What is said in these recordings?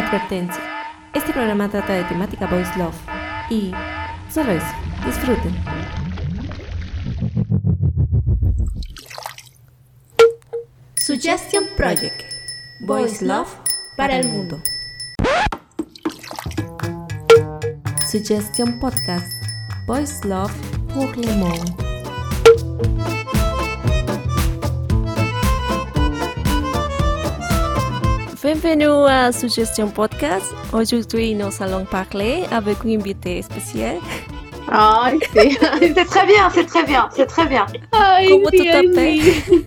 Advertencia. Este programa trata de temática Voice Love. Y solo eso. Disfruten. Suggestion Project. Voice Love para el mundo. Suggestion Podcast. Voice Love pour Bienvenue à Suggestion Podcast. Aujourd'hui, nous allons parler avec une invitée spéciale. Ah, c'est très bien, c'est très bien, c'est très bien. Comment tu t'appelles?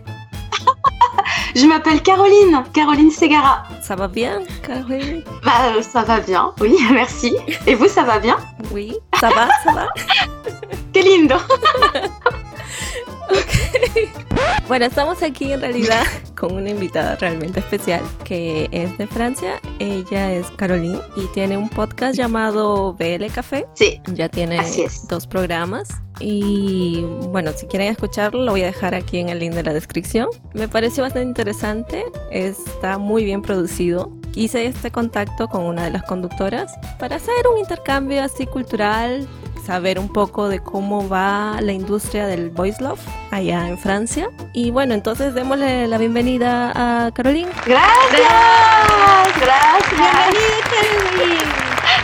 Je m'appelle Caroline, Caroline Segara. Ça va bien, Caroline? Bah, euh, ça va bien, oui, merci. Et vous, ça va bien? Oui, ça va, ça va. Qué lindo. Bueno, estamos aquí en realidad con una invitada realmente especial que es de Francia. Ella es Caroline y tiene un podcast llamado BL Café. Sí, Ya tiene dos programas. Y bueno, si quieren escucharlo, lo voy a dejar aquí en el link de la descripción. Me pareció bastante interesante, está muy bien producido. Hice este contacto con una de las conductoras para hacer un intercambio así cultural, saber un poco de cómo va la industria del voice love allá en Francia. Y bueno, entonces démosle la bienvenida a Caroline. gracias, gracias.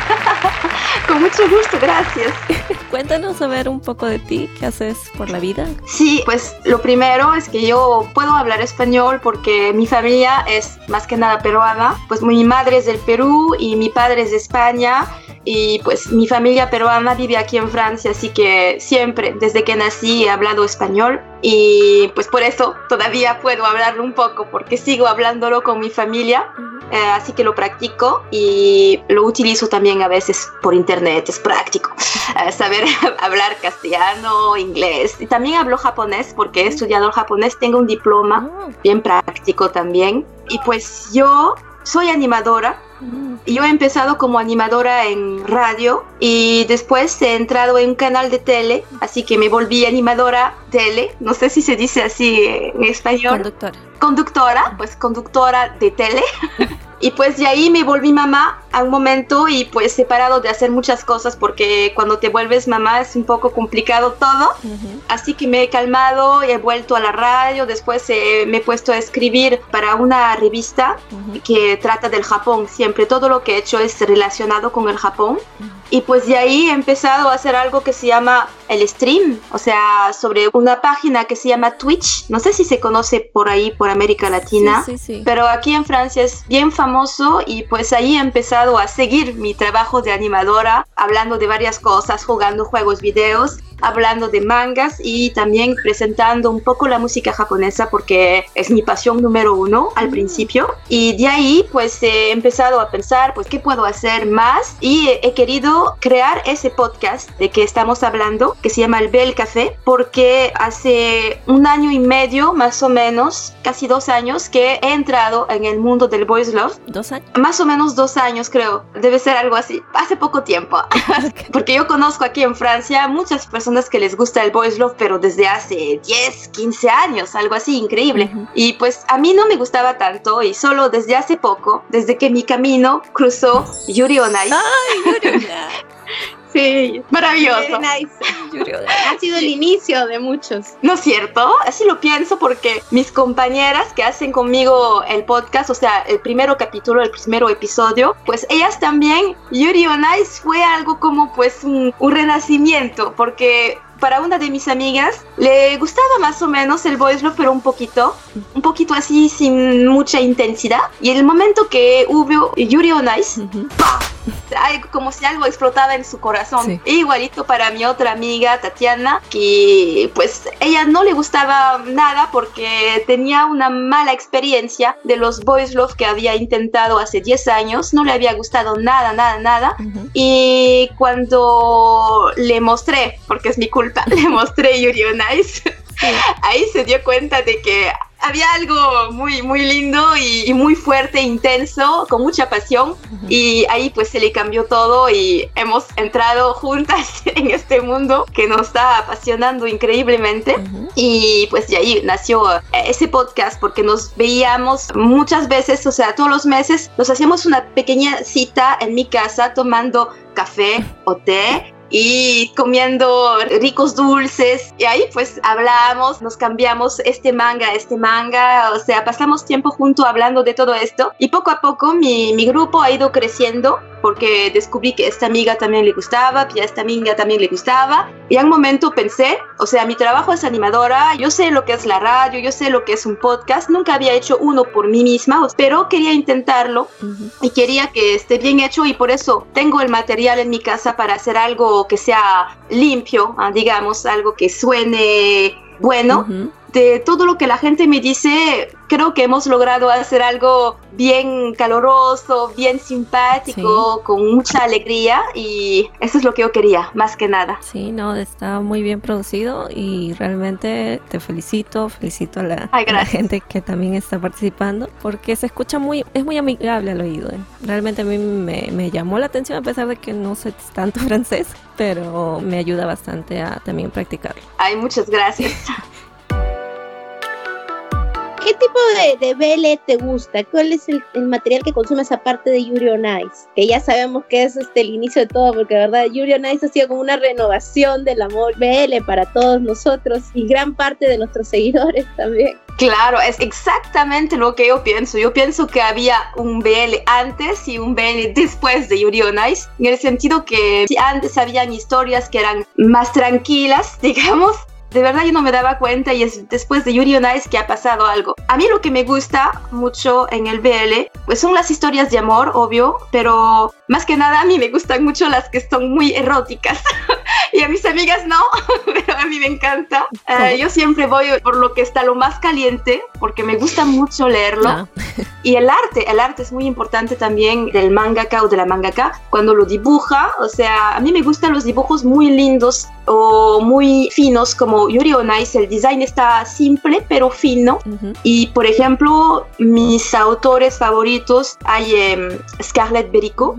Con mucho gusto, gracias. Cuéntanos a ver un poco de ti, qué haces por la vida. Sí, pues lo primero es que yo puedo hablar español porque mi familia es más que nada peruana. Pues mi madre es del Perú y mi padre es de España. Y pues mi familia peruana vive aquí en Francia, así que siempre, desde que nací, he hablado español. Y pues por eso todavía puedo hablarlo un poco, porque sigo hablándolo con mi familia. Eh, así que lo practico y lo utilizo también a veces por internet, es práctico. Eh, saber hablar castellano, inglés. Y también hablo japonés porque he estudiado el japonés, tengo un diploma Ah, bien práctico también. Y pues yo soy animadora. mm, Yo he empezado como animadora en radio y después he entrado en un canal de tele, así que me volví animadora tele, no sé si se dice así en español Conductora. conductora, pues conductora de tele. Y pues de ahí me volví mamá a un momento y pues separado de hacer muchas cosas porque cuando te vuelves mamá es un poco complicado todo. Ujú. Así que me he calmado y he vuelto a la radio. Después eh, me he puesto a escribir para una revista Ujú. que trata del Japón. Siempre todo lo que he hecho es relacionado con el Japón. Y pues de ahí he empezado a hacer algo que se llama el stream, o sea, sobre una página que se llama Twitch. No sé si se conoce por ahí, por América Latina. Sí, sí, sí. Pero aquí en Francia es bien famoso y pues ahí he empezado a seguir mi trabajo de animadora, hablando de varias cosas, jugando juegos, videos, hablando de mangas y también presentando un poco la música japonesa porque es mi pasión número uno al principio. Y de ahí pues he empezado a pensar pues qué puedo hacer más y he, he crear ese podcast de que estamos hablando que se llama El Bel Café porque hace un año y medio más o menos, casi dos años que he entrado en el mundo del voice love ¿Dos años? más o menos dos años creo, debe ser algo así, hace poco tiempo, porque yo conozco aquí en Francia muchas personas que les gusta el voice love, pero desde hace 10, 15 años, algo así, increíble. Ujú. Y pues a mí no me gustaba tanto y solo desde hace poco, desde que mi camino cruzó Yuri on Ice. ¡Ay, Yuri! Sí, maravilloso. Nice. Ha sido el inicio de muchos. ¿No es cierto? Así lo pienso porque mis compañeras que hacen conmigo el podcast, o sea, el primero capítulo, el primero episodio, pues ellas también, Yuri on Ice fue algo como pues un, un renacimiento, porque para una de mis amigas le gustaba más o menos el voice love, pero un poquito, un poquito así sin mucha intensidad. Y el momento que hubo Yuri on Ice, Ujú. ¡pah! Ay, como si algo explotaba en su corazón. Sí. Igualito para mi otra amiga, Tatiana, que pues ella no le gustaba nada porque tenía una mala experiencia de los boys love que había intentado hace 10 años. No le había gustado nada, nada, nada. Ujú. Y cuando le mostré, porque es mi culpa, le mostré Yuri on Ice, ahí se dio cuenta de que había algo muy, muy lindo y, muy fuerte, intenso, con mucha pasión. Y ahí pues se le cambió todo y hemos entrado juntas en este mundo que nos está apasionando increíblemente. Y pues de ahí nació ese podcast porque nos veíamos muchas veces, o sea, todos los meses nos hacíamos una pequeña cita en mi casa tomando café o té y comiendo ricos dulces. Y ahí pues hablamos, nos cambiamos este manga, este manga, o sea, pasamos tiempo junto hablando de todo esto. Y poco a poco mi, mi grupo ha ido creciendo porque descubrí que esta amiga también le gustaba, y a esta amiga también le gustaba. Y en un momento pensé, o sea, mi trabajo es animadora, yo sé lo que es la radio, yo sé lo que es un podcast, nunca había hecho uno por mí misma, pero quería intentarlo y quería que esté bien hecho y por eso tengo el material en mi casa para hacer algo que sea limpio, ah, digamos, algo que suene bueno de todo lo que la gente me dice, creo que hemos logrado hacer algo bien caloroso, bien simpático, con mucha alegría y eso es lo que yo quería, más que nada. Sí, no, está muy bien producido y realmente te felicito, felicito a la, gente que también está participando porque se escucha muy, es muy amigable al oído. ¿eh? Realmente a mí me, me llamó la atención a pesar de que no sé tanto francés, pero me ayuda bastante a también practicarlo. Ay, muchas gracias. ¿Qué tipo de, de te gusta? ¿Cuál es el, material que consumes aparte de Yuri on Ice? Que ya sabemos que es este, el inicio de todo, porque de verdad Yuri on Ice ha sido como una renovación del amor BL para todos nosotros y gran parte de nuestros seguidores también. Claro, es exactamente lo que yo pienso. Yo pienso que había un BL antes y un BL después de Yuri on Ice, en el sentido que antes habían historias que eran más tranquilas, digamos, de verdad yo no me daba cuenta y es después de Yuri on Ice que ha pasado algo. A mí lo que me gusta mucho en el BL, pues son las historias de amor, obvio, pero más que nada a mí me gustan mucho las que son muy eróticas. y a mis amigas no, pero a mí me encanta. Eh, yo siempre voy por lo que está lo más caliente, porque me gusta mucho leerlo. Ah. y el arte, el arte es muy importante también del mangaka o de la mangaka, cuando lo dibuja, o sea, a mí me gustan los dibujos muy lindos o muy finos, como Yuri on Ice, el design está simple pero fino. Y por ejemplo, mis autores favoritos hay em, Scarlett Berico,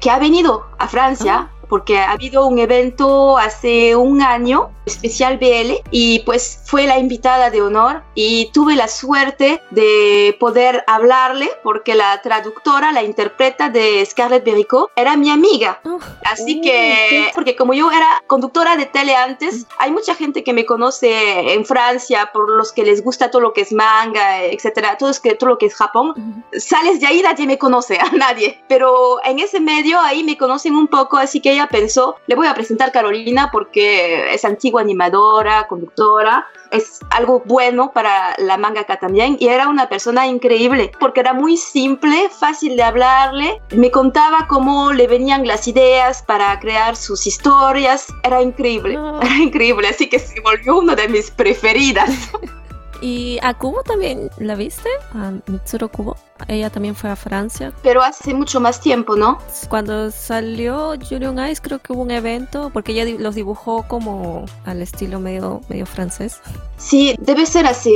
que ha venido a Francia. Ah porque ha habido un evento hace un año, especial BL, y pues fue la invitada de honor y tuve la suerte de poder hablarle porque la traductora, la interpreta de Scarlett Bericot, era mi amiga. Así que, porque como yo era conductora de tele antes, hay mucha gente que me conoce en Francia por los que les gusta todo lo que es manga, etcétera, todo, es que, todo lo que es Japón. Sales de ahí, nadie me conoce, a nadie. Pero en ese medio ahí me conocen un poco, así que pensó, le voy a presentar Carolina porque es antigua animadora, conductora, es algo bueno para la mangaka también y era una persona increíble porque era muy simple, fácil de hablarle, me contaba cómo le venían las ideas para crear sus historias, era increíble, era increíble, así que se volvió una de mis preferidas. ¿Y a Kubo también la viste? A Mitsuro Kubo. Ella también fue a Francia. Pero hace mucho más tiempo, ¿no? Cuando salió Julian Ice creo que hubo un evento porque ella los dibujó como al estilo medio, medio francés. Sí, debe ser así.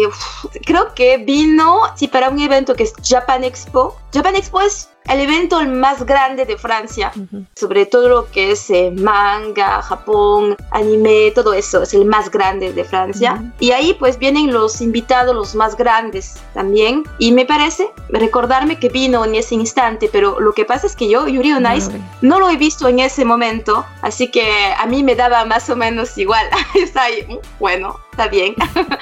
Creo que vino, sí, para un evento que es Japan Expo. Japan Expo es el evento más grande de Francia, sobre todo lo que es eh, manga, Japón, anime, todo eso es el más grande de Francia. Y ahí pues vienen los invitados, los más grandes también. Y me parece recordarme que vino en ese instante, pero lo que pasa es que yo, Yuri on Ice, no, lo he visto en ese momento, así que a mí me daba más o menos igual. está ahí, mm, bueno, está bien.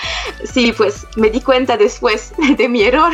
sí, pues me di cuenta después de mi error.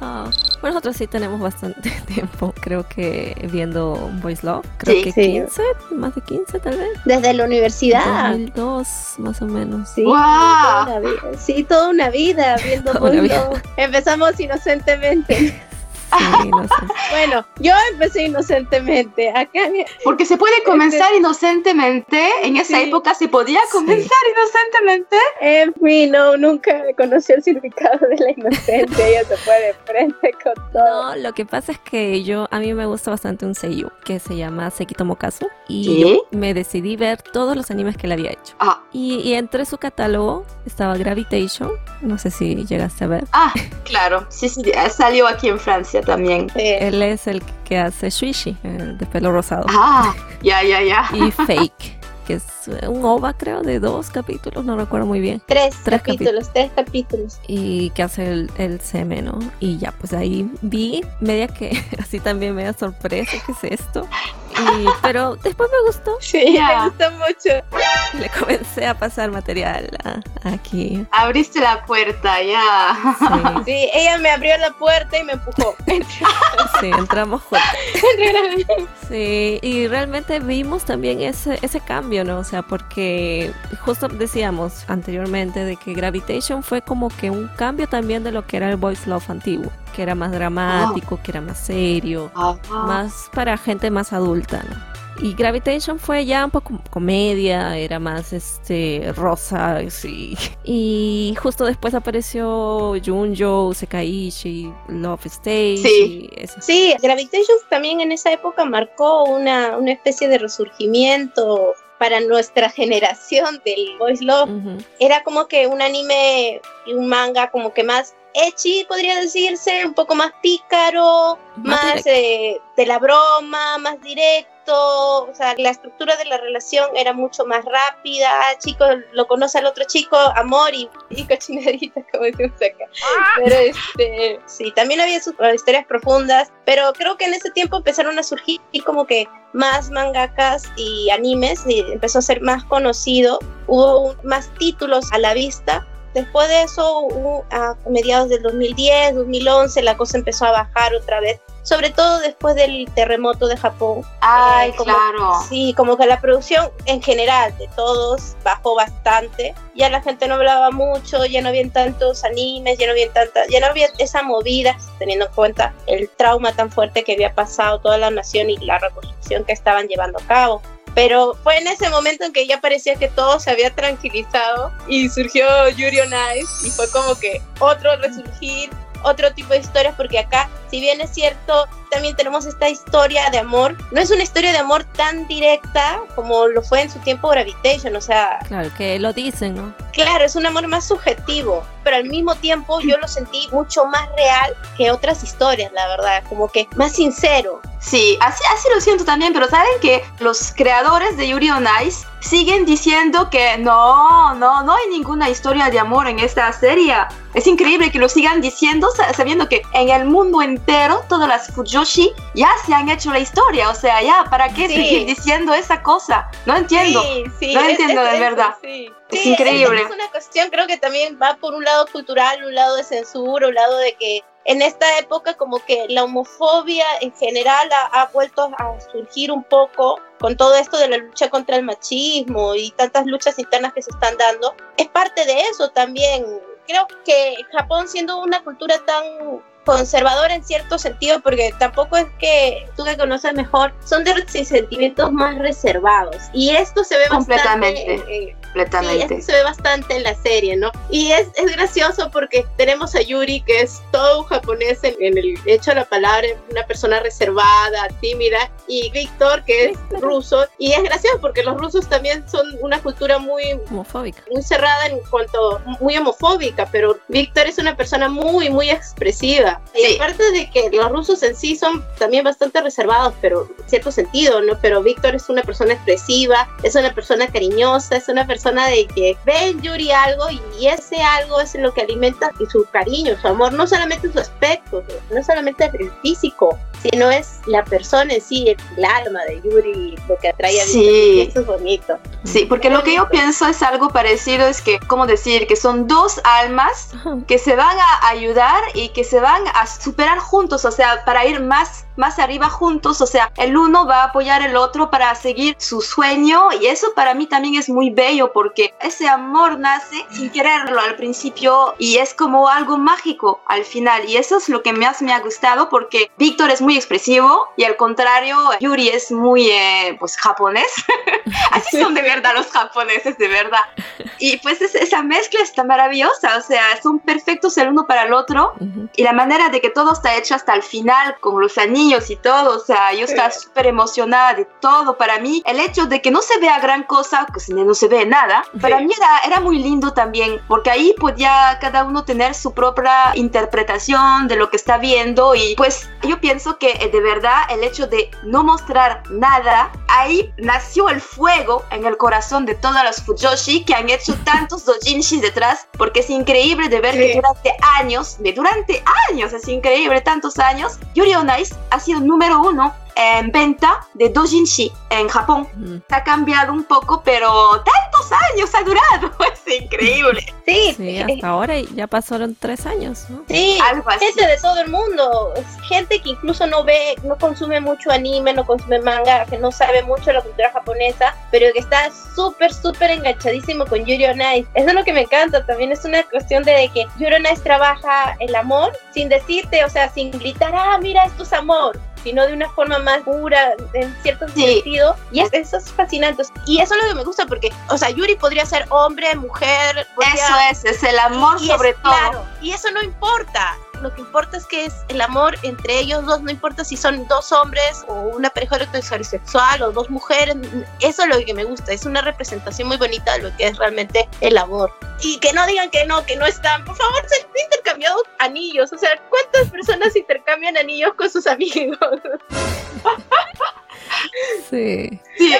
Ah, bueno, nosotros sí tenemos bastante tiempo, creo que viendo Boys Love. Creo que 15, más de 15 tal vez. Desde la universidad. 2002, más o menos. Sí, toda sí toda una vida viendo Boys Love. Empezamos inocentemente. bueno, yo empecé inocentemente. Acá, Porque se puede comenzar inocentemente. En esa época se podía comenzar inocentemente. En fin, no, nunca conocí el significado de la inocencia. Ella se puede frente con todo. No, lo que pasa es que yo, a mí me gusta bastante un seiyuu que se llama Sekito Mokazu. y me decidí ver todos los animes que él había hecho. Ah. Y, entre su catálogo estaba Gravitation, no sé si llegaste a ver. Ah, claro, sí, sí, salió aquí en Francia también. Él es el que hace Shuishi, de pelo rosado. Ah, ya, ya, ya. Y Fake que es un OVA, creo, de dos capítulos, no recuerdo muy bien. Tres, capítulos, tres capítulos. Y que hace el, el ¿no? Y ya, pues ahí vi, media que así también me da sorpresa, ¿qué es esto? Pero después me gustó. Sí, me gustó mucho. Le comencé a pasar material aquí. Abriste la puerta, ya. Sí. ella me abrió la puerta y me empujó. sí, entramos juntos. sí, y realmente vimos también ese, ese cambio, ¿no? O sea, porque justo decíamos anteriormente de que Gravitation fue como que un cambio también de lo que era el Voice Love antiguo que era más dramático, que era más serio, más para gente más adulta, ¿no? Y Gravitation fue ya un poco comedia, era más este rosa, sí. Y justo después apareció Junjo, Sekaishi, Love Stage. Sí. sí, Gravitation también en esa época marcó una, una especie de resurgimiento para nuestra generación del Boys Love. Era como que un anime y un manga como que más Echi podría decirse, un poco más pícaro, más, eh, de la broma, más directo, o sea, la estructura de la relación era mucho más rápida, chico lo conoce al otro chico, amor y, y cochinadita, como decimos acá. Ah. Pero este, sí, también había sus historias profundas, pero creo que en ese tiempo empezaron a surgir como que más mangakas y animes, y empezó a ser más conocido, hubo más títulos a la vista Después de eso, a mediados del 2010, 2011, la cosa empezó a bajar otra vez, sobre todo después del terremoto de Japón. Ay, eh, claro. Sí, como que la producción en general de todos bajó bastante. Ya la gente no hablaba mucho, ya no había tantos animes, ya no había tanta, ya no había esa movida, teniendo en cuenta el trauma tan fuerte que había pasado toda la nación y la reconstrucción que estaban llevando a cabo. Pero fue en ese momento en que ya parecía que todo se había tranquilizado y surgió Yuri on Ice y fue como que otro resurgir, otro tipo de historias, porque acá, si bien es cierto, también tenemos esta historia de amor. No es una historia de amor tan directa como lo fue en su tiempo Gravitation, o sea... Claro, que lo dicen, ¿no? Claro, es un amor más subjetivo, pero al mismo tiempo yo lo sentí mucho más real que otras historias, la verdad, como que más sincero. Sí, así, así lo siento también, pero saben que los creadores de Yuri on Ice siguen diciendo que no, no, no hay ninguna historia de amor en esta serie. Es increíble que lo sigan diciendo sabiendo que en el mundo entero todas las Ya se han hecho la historia, o sea, ya, ¿para qué seguir diciendo esa cosa? No entiendo, no entiendo de verdad. Es increíble. Es, una cuestión, creo que también va por un lado cultural, un lado de censura, un lado de que en esta época como que la homofobia en general ha, vuelto a surgir un poco con todo esto de la lucha contra el machismo y tantas luchas internas que se están dando. Es parte de eso también. Creo que Japón siendo una cultura tan conservadora en cierto sentido, porque tampoco es que tú que conoces mejor, son de sentimientos más reservados. Y esto se ve completamente. Bastante, completamente. Sí, se ve bastante en la serie, ¿no? Y es, es gracioso porque tenemos a Yuri, que es todo un japonés en, el hecho de la palabra, una persona reservada, tímida, y Víctor, que es ruso. Y es gracioso porque los rusos también son una cultura muy homofóbica. Muy cerrada en cuanto, muy homofóbica, pero Víctor es una persona muy, muy expresiva. Y aparte de que los rusos en sí son también bastante reservados, pero en cierto sentido, ¿no? Pero Víctor es una persona expresiva, es una persona cariñosa, es una persona persona de que ve en Yuri algo y ese algo es lo que alimenta su cariño, su amor, no solamente su aspecto, no solamente el físico, sino es la persona en sí, el alma de Yuri, lo que atrae a sí. eso es bonito. Sí, porque lo que yo pienso es algo parecido, es que, ¿cómo decir? Que son dos almas que se van a ayudar y que se van a superar juntos, o sea, para ir más más arriba juntos, o sea, el uno va a apoyar el otro para seguir su sueño y eso para mí también es muy bello porque ese amor nace sin quererlo al principio y es como algo mágico al final y eso es lo que más me ha gustado porque Víctor es muy muy expresivo y al contrario, Yuri es muy, eh, pues, japonés. Así son de verdad los japoneses, de verdad. Y pues esa mezcla está maravillosa, o sea, son perfectos el uno para el otro. Y la manera de que todo está hecho hasta el final, con los anillos y todo, o sea, yo estaba súper emocionada de todo. Para mí, el hecho de que no se vea gran cosa, pues no se ve nada, para mí era, era muy lindo también, porque ahí podía cada uno tener su propia interpretación de lo que está viendo y pues yo pienso que eh, de verdad el hecho de no mostrar nada, ahí nació el fuego en el corazón de todos los Fujoshi que han hecho tantos dojinshis detrás, porque es increíble de ver que durante años, de durante años, es increíble, tantos años, Yuri on Ice ha sido número uno en venta de dojinshi en Japón. Ha cambiado un poco, pero tantos años ha durado. Es increíble. Sí, sí hasta ahora ya pasaron tres años. ¿no? Sí, gente de todo el mundo. Gente que incluso no ve, no consume mucho anime, no consume manga, que no sabe mucho de la cultura japonesa, pero que está súper, súper enganchadísimo con Yuri on Ice. Eso es lo que me encanta. También es una cuestión de que Yuri on Ice trabaja el amor sin decirte, o sea, sin gritar, ah, mira, esto es amor sino de una forma más pura, en cierto sentido. Y eso es fascinante. Y eso es lo que me gusta, porque, o sea, Yuri podría ser hombre, mujer. eso es, es el amor sobre todo. Claro, y eso no importa lo que importa es que es el amor entre ellos dos, no importa si son dos hombres o una pareja sexual o dos mujeres, eso es lo que me gusta, es una representación muy bonita de lo que es realmente el amor. Y que no digan que no, que no están, por favor, se han intercambiado anillos, o sea, ¿cuántas personas intercambian anillos con sus amigos? Sí. Sí, la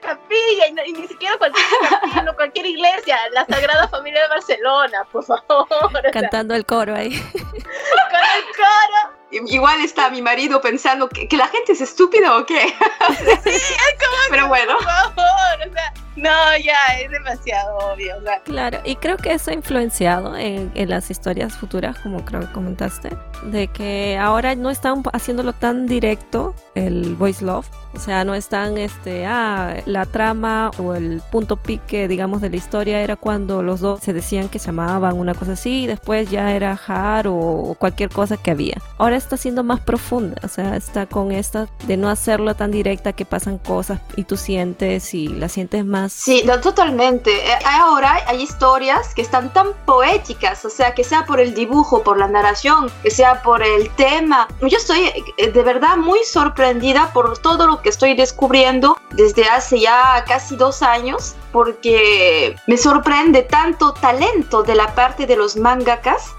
capilla, y, ni siquiera cualquier capilla, no cualquier iglesia, la Sagrada Familia de Barcelona, por favor. Cantando el coro ahí. Con el coro. Igual está mi marido pensando que, que la gente es estúpida o qué. sí, es como Pero bueno. Por favor, o sea, no, ya, es demasiado obvio. Claro, y creo que eso ha influenciado en, en, las historias futuras, como creo que comentaste, de que ahora no están haciéndolo tan directo el voice love, o sea, no están, este, ah, la trama o el punto pique, digamos, de la historia era cuando los dos se decían que se amaban, una cosa así, y después ya era har o cualquier cosa que había. Ahora está siendo más profunda, o sea, está con esta de no hacerlo tan directa que pasan cosas y tú sientes y la sientes más. Sí, no, totalmente. Eh, ahora hay historias que están tan poéticas, o sea, que sea por el dibujo, por la narración, que sea por el tema. Yo estoy eh, de verdad muy sorprendida por todo lo que estoy descubriendo desde hace ya casi dos años porque me sorprende tanto talento de la parte de los mangakas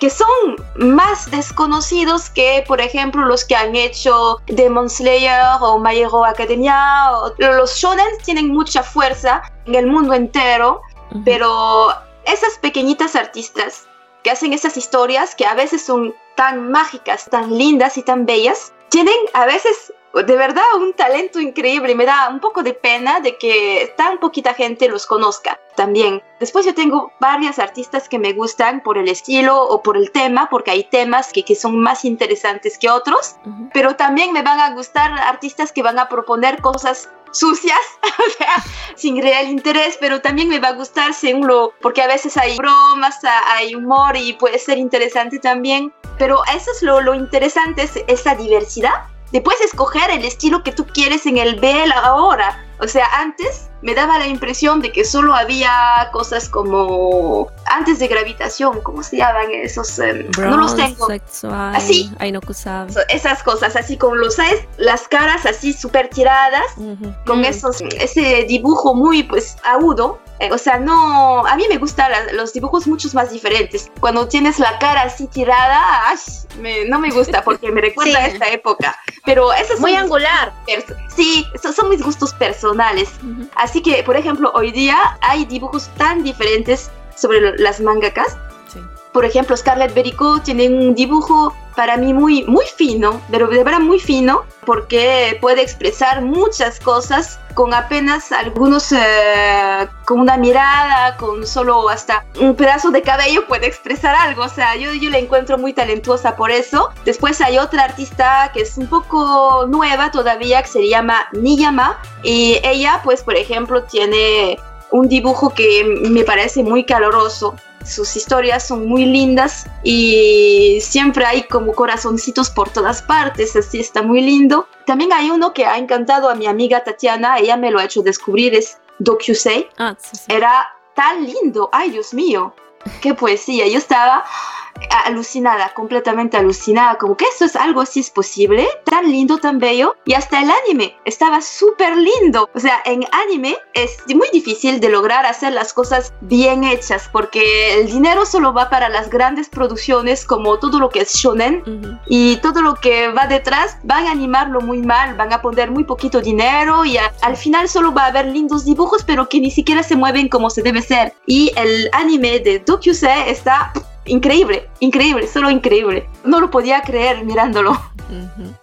que son más desconocidos que, por ejemplo, los que han hecho Demon Slayer o My Hero Academia. los shonen tienen mucha fuerza en el mundo entero, pero esas pequeñitas artistas que hacen esas historias que a veces son tan mágicas, tan lindas y tan bellas, tienen a veces de verdad un talento increíble. Me da un poco de pena de que tan poquita gente los conozca también. Después yo tengo varias artistas que me gustan por el estilo o por el tema, porque hay temas que, que son más interesantes que otros, pero también me van a gustar artistas que van a proponer cosas sucias, o sea, sin real interés, pero también me va a gustar según lo, porque a veces hay bromas, hay humor y puede ser interesante también, pero eso es lo, lo interesante, es esa diversidad puedes escoger el estilo que tú quieres en el BL ahora. O sea, antes me daba la impresión de que solo había cosas como antes de gravitación, ¿cómo se llaman esos? Em, no los tengo. así. Esas cosas, así como los sabes, las caras así súper tiradas, con esos, ese dibujo muy pues agudo. Eh, o sea, no, a mí me gustan los dibujos muchos más diferentes. Cuando tienes la cara así tirada, no me gusta porque me recuerda a esta época. Pero eso es muy angular. Sí, son, son mis gustos personales. Así que, por ejemplo, hoy día hay dibujos tan diferentes sobre las mangakas. Por ejemplo, Scarlett Berico tiene un dibujo para mí muy, muy fino, pero de verdad muy fino, porque puede expresar muchas cosas con apenas algunos, eh, con una mirada, con solo hasta un pedazo de cabello puede expresar algo. O sea, yo, yo la encuentro muy talentuosa por eso. Después hay otra artista que es un poco nueva todavía, que se llama Niyama, y ella, pues, por ejemplo, tiene un dibujo que me parece muy caloroso sus historias son muy lindas y siempre hay como corazoncitos por todas partes, así está muy lindo. También hay uno que ha encantado a mi amiga Tatiana, ella me lo ha hecho descubrir, es DocuSay. Ah, sí, sí. Era tan lindo, ay Dios mío, qué poesía. Yo estaba alucinada, completamente alucinada, como que esto es algo así es posible, tan lindo, tan bello, y hasta el anime estaba súper lindo. O sea, en anime es muy difícil de lograr hacer las cosas bien hechas, porque el dinero solo va para las grandes producciones, como todo lo que es shonen, y todo lo que va detrás van a animarlo muy mal, van a poner muy poquito dinero y a- al final solo va a haber lindos dibujos pero que ni siquiera se mueven como se debe ser. Y el anime de Dokyusei está increíble, increíble, solo increíble. No lo podía creer mirándolo.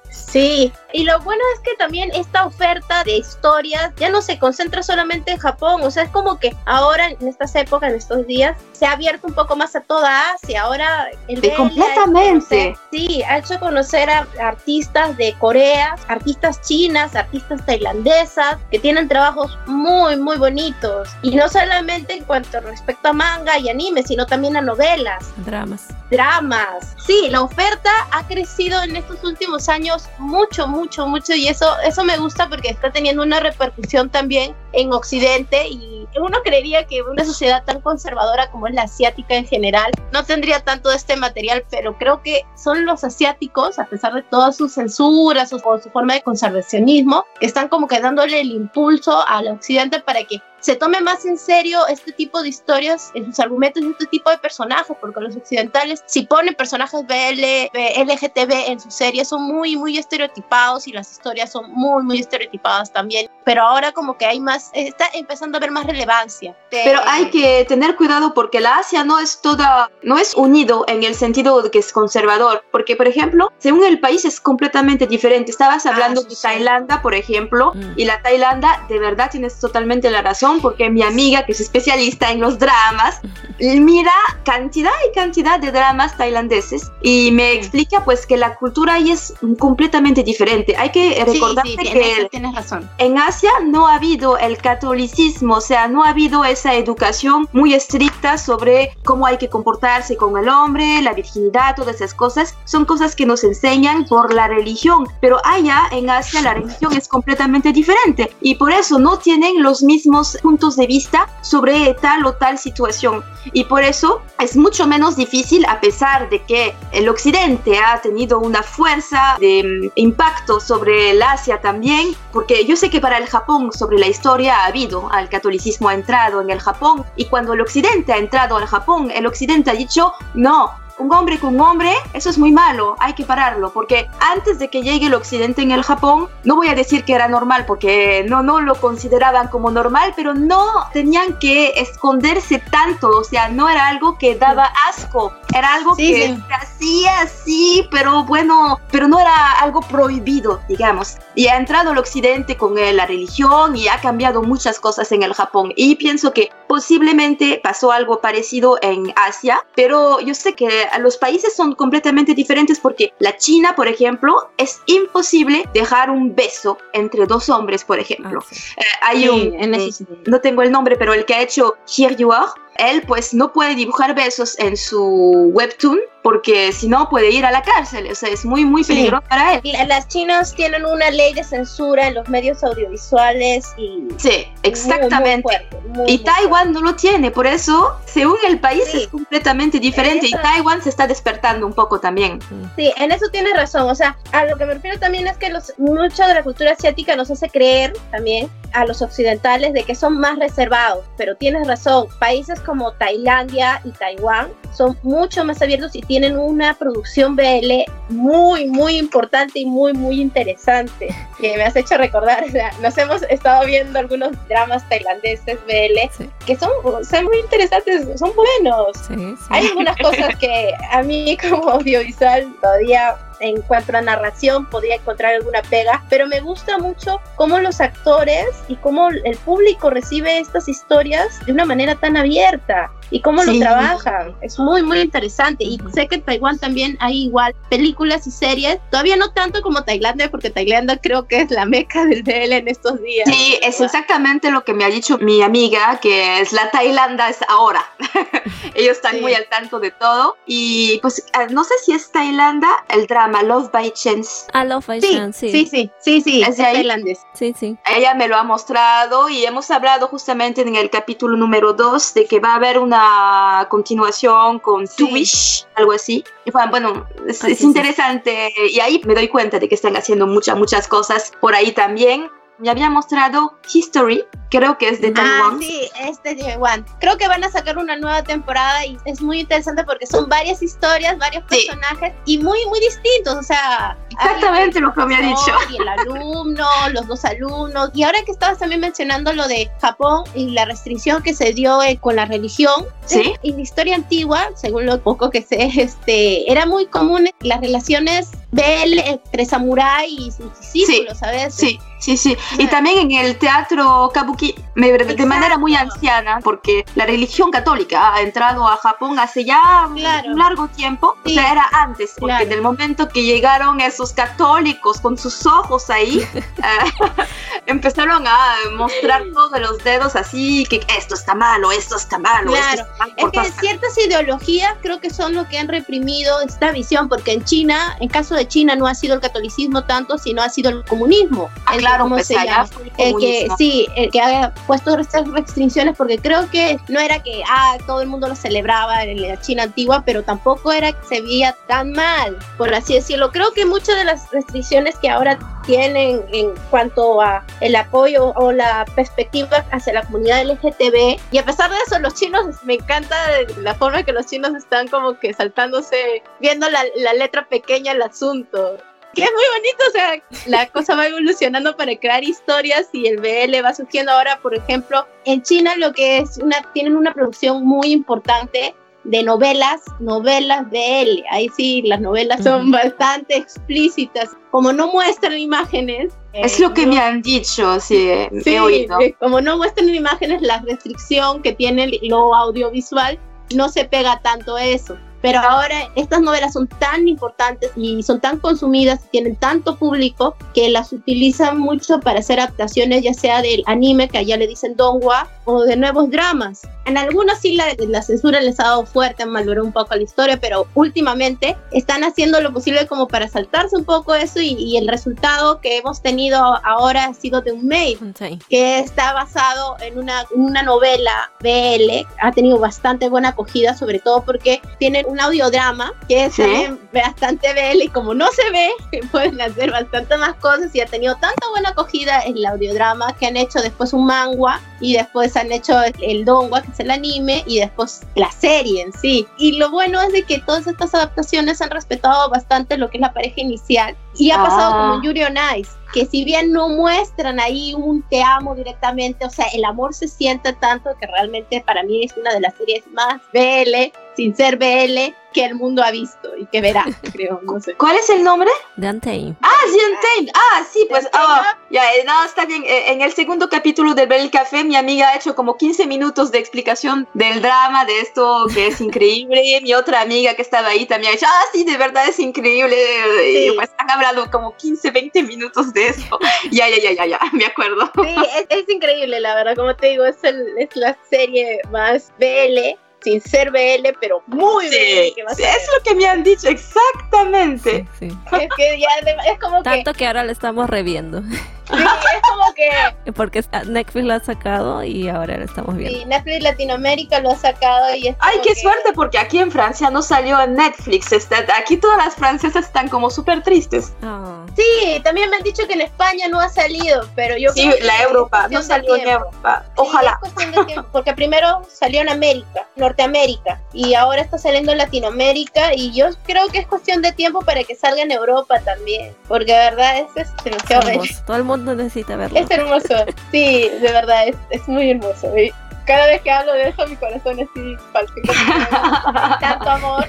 Sí, y lo bueno es que también esta oferta de historias ya no se concentra solamente en Japón, o sea, es como que ahora en estas épocas, en estos días, se ha abierto un poco más a toda Asia. Ahora el BL ha hecho completamente. conocer- Sí, ha hecho conocer a artistas de Corea, artistas chinas, artistas tailandesas, que tienen trabajos muy, muy bonitos. Y no solamente en cuanto respecto a manga y anime, sino también a novelas Dramas. dramas. Sí, la oferta ha crecido en estos últimos años mucho, mucho, mucho y eso, eso me gusta porque está teniendo una repercusión también en Occidente y uno creería que una sociedad tan conservadora como es la asiática en general no tendría tanto de este material, pero creo que son los asiáticos, a pesar de todas sus censuras o su forma de conservacionismo, que están como que dándole el impulso al Occidente para que se tome más en serio este tipo de historias en sus argumentos y este tipo de personajes, porque los occidentales, si ponen personajes BL, LGTB en sus series, son muy, muy estereotipados y las historias son muy, muy estereotipadas también. Pero ahora como que hay más, está empezando a haber más relevancia. Pero hay que tener cuidado porque la Asia no es toda, no es unido en el sentido de que es conservador. Porque, por ejemplo, según el país es completamente diferente. Estabas hablando eso de sí. Tailandia, por ejemplo, Mm. y la Tailandia, de verdad tienes totalmente la razón, porque mi amiga, que es especialista en los dramas, mira cantidad y cantidad de dramas tailandeses y me explica pues que la cultura ahí es completamente diferente. Hay que Sí, recordarte sí, que tienes razón. en Asia no ha habido el catolicismo, o sea, no ha habido esa educación muy estricta sobre cómo hay que comportarse con el hombre, la virginidad, todas esas cosas. Son cosas que nos enseñan por la religión, pero allá en Asia la religión es completamente diferente y por eso no tienen los mismos puntos de vista sobre tal o tal situación. Y por eso es mucho menos difícil, a pesar de que el occidente ha tenido una fuerza de mm, impacto sobre el Asia también, porque yo sé que para el Japón sobre la historia ha habido, el catolicismo ha entrado en el Japón, y cuando el occidente ha entrado al Japón, el occidente ha dicho, no, un hombre con un hombre, eso es muy malo, hay que pararlo, porque antes de que llegue el occidente en el Japón, no voy a decir que era normal, porque no, no lo consideraban como normal, pero no tenían que esconderse tanto, o sea, no era algo que daba asco, era algo Sí, que sí. se hacía así, pero bueno, pero no era algo prohibido, digamos. Y ha entrado el occidente con eh, la religión y ha cambiado muchas cosas en el Japón, y pienso que posiblemente pasó algo parecido en Asia, pero yo sé que los países son completamente diferentes porque la China, por ejemplo, es imposible dejar un beso entre dos hombres, por ejemplo. Ah, sí. Eh, hay un, en eh, no tengo el nombre, pero el que ha hecho Here You Are, él pues no puede dibujar besos en su webtoon porque si no puede ir a la cárcel, o sea, es muy, muy Sí. peligroso para él. La- Las chinas tienen una ley de censura en los medios audiovisuales y Sí, muy, muy exactamente. fuerte, muy, Y Taiwán no lo tiene, por eso, según el país, Sí. es completamente diferente. Y Taiwán se está despertando un poco también. Sí, en eso tienes razón. O sea, a lo que me refiero también es que los, mucho de la cultura asiática nos hace creer también a los occidentales de que son más reservados. Pero tienes razón, países como Tailandia y Taiwán son mucho más abiertos y tienen una producción BL muy, muy importante y muy, muy interesante. Que me has hecho recordar, o sea, nos hemos estado viendo algunos dramas tailandeses BL Sí, que son, son muy interesantes, son buenos. sí, sí. Hay algunas cosas que a mí como audiovisual todavía en cuanto a narración podría encontrar alguna pega, pero me gusta mucho cómo los actores y cómo el público recibe estas historias de una manera tan abierta. y cómo lo trabajan. Es muy, muy interesante. Y sé que en Taiwán también hay igual películas y series, todavía no tanto como Tailandia, porque Tailandia creo que es la meca del DL en estos días. Sí, es exactamente lo que me ha dicho mi amiga, que es la Tailandia es ahora. Ellos están muy al tanto de todo. Y pues ah, no sé si es Tailandia, el drama Love by Chance. Ah, Love by sí, Chance, sí. Sí, sí, sí, es, tailandés. Sí, sí. Ella me lo ha mostrado y hemos hablado justamente en el capítulo número 2 de que va a haber una continuación con sí. algo así. Y bueno, es, es interesante y ahí me doy cuenta de que están haciendo muchas, muchas cosas por ahí también me había mostrado History, creo que es de Taiwán. Ah, sí, es de Taiwán. Creo que van a sacar una nueva temporada y es muy interesante porque son varias historias, varios personajes y muy, muy distintos. O sea, exactamente lo que me ha dicho. Y el alumno, los dos alumnos. Y ahora que estabas también mencionando lo de Japón y la restricción que se dio eh, con la religión, ¿Sí? en la historia antigua, según lo poco que sé, este, era muy común las relaciones BL entre samurái y sus discípulos, ¿sabes? Sí. Sí, sí. Y también en el teatro kabuki, de manera muy anciana, porque la religión católica ha entrado a Japón hace ya un largo tiempo. O sea, era antes, porque en el momento que llegaron esos católicos con sus ojos ahí, eh, empezaron a mostrar todos los dedos así, que esto está malo, esto está malo. Claro. es que ciertas ideologías creo que son lo que han reprimido esta visión, porque en China, en caso de China, no ha sido el catolicismo tanto, sino ha sido el comunismo. Ah, claro, pues se llama. El que, sí, el que haya puesto estas restricciones, porque creo que no era que ah, todo el mundo lo celebraba en la China antigua, pero tampoco era que se veía tan mal, por así decirlo. Creo que muchas de las restricciones que ahora tienen en cuanto a el apoyo o la perspectiva hacia la comunidad LGTB. Y a pesar de eso, los chinos, me encanta la forma que los chinos están como que saltándose, viendo la, la letra pequeña el asunto que es muy bonito, o sea, la cosa va evolucionando para crear historias y el BL va surgiendo ahora, por ejemplo, en China lo que es una, tienen una producción muy importante de novelas, novelas BL. Ahí sí, las novelas son bastante explícitas. Como no muestran imágenes. Es lo que me han dicho, sí, he oído. Como no muestran imágenes, la restricción que tiene lo audiovisual no se pega tanto a eso. Pero ahora estas novelas son tan importantes y son tan consumidas tienen tanto público que las utilizan mucho para hacer adaptaciones, ya sea del anime, que allá le dicen donghua, o de nuevos dramas. En algunos sí la, la censura les ha dado fuerte, malogrado un poco la historia, pero últimamente están haciendo lo posible como para saltarse un poco eso y, el resultado que hemos tenido ahora ha sido de un mail, que está basado en una, una novela BL, ha tenido bastante buena acogida, sobre todo porque tienen un audiodrama que es bastante BL y como no se ve, pueden hacer bastante más cosas y ha tenido tanta buena acogida el audiodrama que han hecho después un manga y después han hecho el que es el anime, y después la serie en sí. Y lo bueno es de que todas estas adaptaciones han respetado bastante lo que es la pareja inicial y ha pasado como Yuri on Ice que si bien no muestran ahí un te amo directamente, o sea, el amor se siente tanto que realmente para mí es una de las series más BL, sin ser BL, que el mundo ha visto y que verá, creo, no sé. ¿Cuál es el nombre? The Untamed. Ah, The Untamed. Ah, sí, pues, oh, ya, eh, no, está bien. Eh, en el segundo capítulo de Bel Café, mi amiga ha hecho como 15 minutos de explicación del drama, de esto que es increíble. mi otra amiga que estaba ahí también ha dicho, ah, sí, de verdad es increíble. Y pues han hablado como 15, 20 minutos de eso. ya, ya, ya, ya, ya, me acuerdo. Sí, es, increíble, la verdad, como te digo, es, es la serie más BL sin ser BL, pero muy sí, es lo que me han dicho, exactamente. Sí, es que ya es como Tanto que... ahora lo estamos reviendo. Sí, es como que... Porque Netflix lo ha sacado y ahora lo estamos viendo. Sí, Netflix Latinoamérica lo ha sacado y es Ay, qué suerte, porque aquí en Francia no salió en Netflix. Está, aquí todas las francesas están como súper tristes. Ah. Sí, también me han dicho que en España no ha salido, pero yo Sí, la Europa, no salió en Europa. Ojalá. porque primero salió en América, Norteamérica, y ahora está saliendo en Latinoamérica, y yo creo que es cuestión de tiempo para que salga en Europa también, porque de verdad es, es demasiado Todo el mundo necesita verlo. Es hermoso, sí, de verdad, es, es muy hermoso. cada vez que hablo de eso, mi corazón así palpita. tanto amor.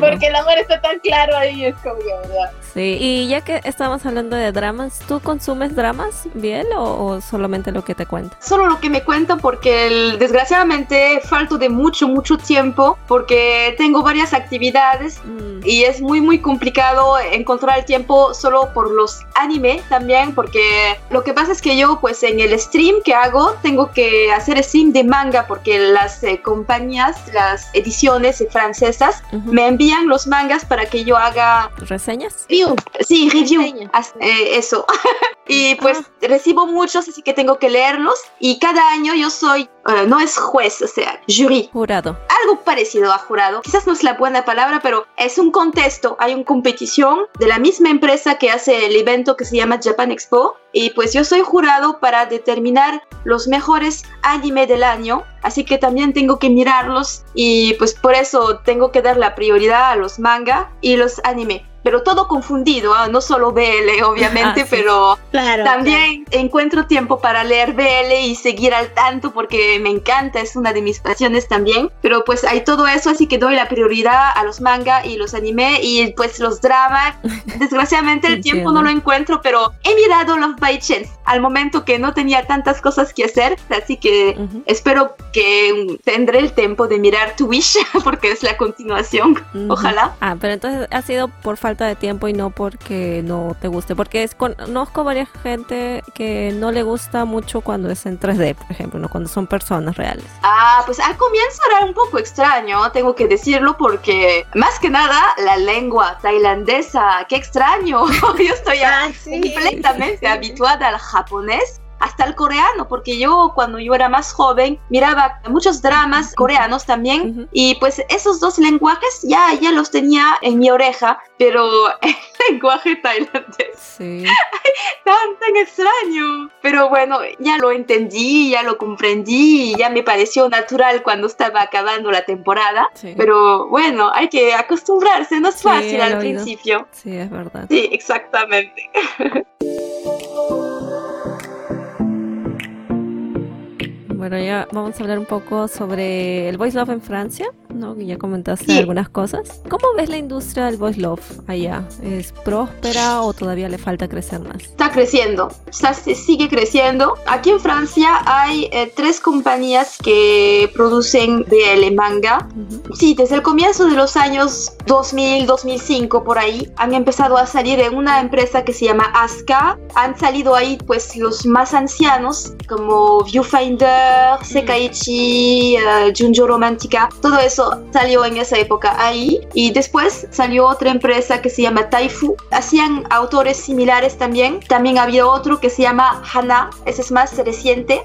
Porque el amor está tan claro ahí, es como que, ¿verdad? Sí, y ya que estamos hablando de dramas, ¿tú consumes dramas, bien o, solamente lo que te cuentan? Solo lo que me cuentan porque desgraciadamente falto de mucho, mucho tiempo porque tengo varias actividades mm. y es muy, muy complicado encontrar el tiempo solo por los anime también porque lo que pasa es que yo pues en el stream que hago tengo que hacer stream de manga porque las eh, compañías, las ediciones francesas me envían los mangas para que yo haga reseñas. Sí, review. Eh, eso. y pues ah. recibo muchos, así que tengo que leerlos. Y cada año yo soy, eh, no es juez, o sea, jury. Jurado. Algo parecido a jurado. Quizás no es la buena palabra, pero es un contexto. Hay una competición de la misma empresa que hace el evento que se llama Japan Expo. Y pues yo soy jurado para determinar los mejores anime del año. Así que también tengo que mirarlos y pues por eso tengo que dar la prioridad a los manga y los anime. Pero todo confundido, ¿ah? no solo BL, obviamente, ah, pero también encuentro tiempo para leer BL y seguir al tanto porque me encanta, es una de mis pasiones también, pero pues hay todo eso, así que doy la prioridad a los manga y los anime y pues los dramas. Desgraciadamente el tiempo no lo encuentro, pero he mirado los Chance al momento que no tenía tantas cosas que hacer, así que espero que tendré el tiempo de mirar Tu Wish porque es la continuación, ojalá. Ah, pero entonces ha sido por falta de tiempo y no porque no te guste. Porque es, conozco varias gente que no le gusta mucho cuando es en 3D, por ejemplo, no cuando son personas reales. Ah, pues al comienzo era un poco extraño, tengo que decirlo, porque más que nada la lengua tailandesa, qué extraño. Yo estoy ah, completamente habituada al japonés hasta el coreano, porque yo cuando yo era más joven miraba muchos dramas coreanos también y pues esos dos lenguajes ya, ya los tenía en mi oreja, pero el lenguaje tailandés sí. tan, tan extraño. Pero bueno, ya lo entendí, ya lo comprendí, ya me pareció natural cuando estaba acabando la temporada, pero bueno, hay que acostumbrarse, no es fácil al principio. Sí, es verdad. Sí, exactamente. Bueno, ya vamos a hablar un poco sobre el voice love en Francia, ¿no? Que ya comentaste algunas cosas. ¿Cómo ves la industria del voice love allá? ¿Es próspera o todavía le falta crecer más? Está creciendo, está, sigue creciendo. Aquí en Francia hay eh, tres compañías que producen BL manga. Sí, desde el comienzo de los años 2000, 2005 por ahí han empezado a salir en una empresa que se llama Aska. Han salido ahí pues los más ancianos como Viewfinder Sekaichi, uh, Junjo Romantica, todo eso salió en esa época ahí. Y después salió otra empresa que se llama Taifu. Hacían autores similares también. También había otro que se llama Hana, ese es más reciente.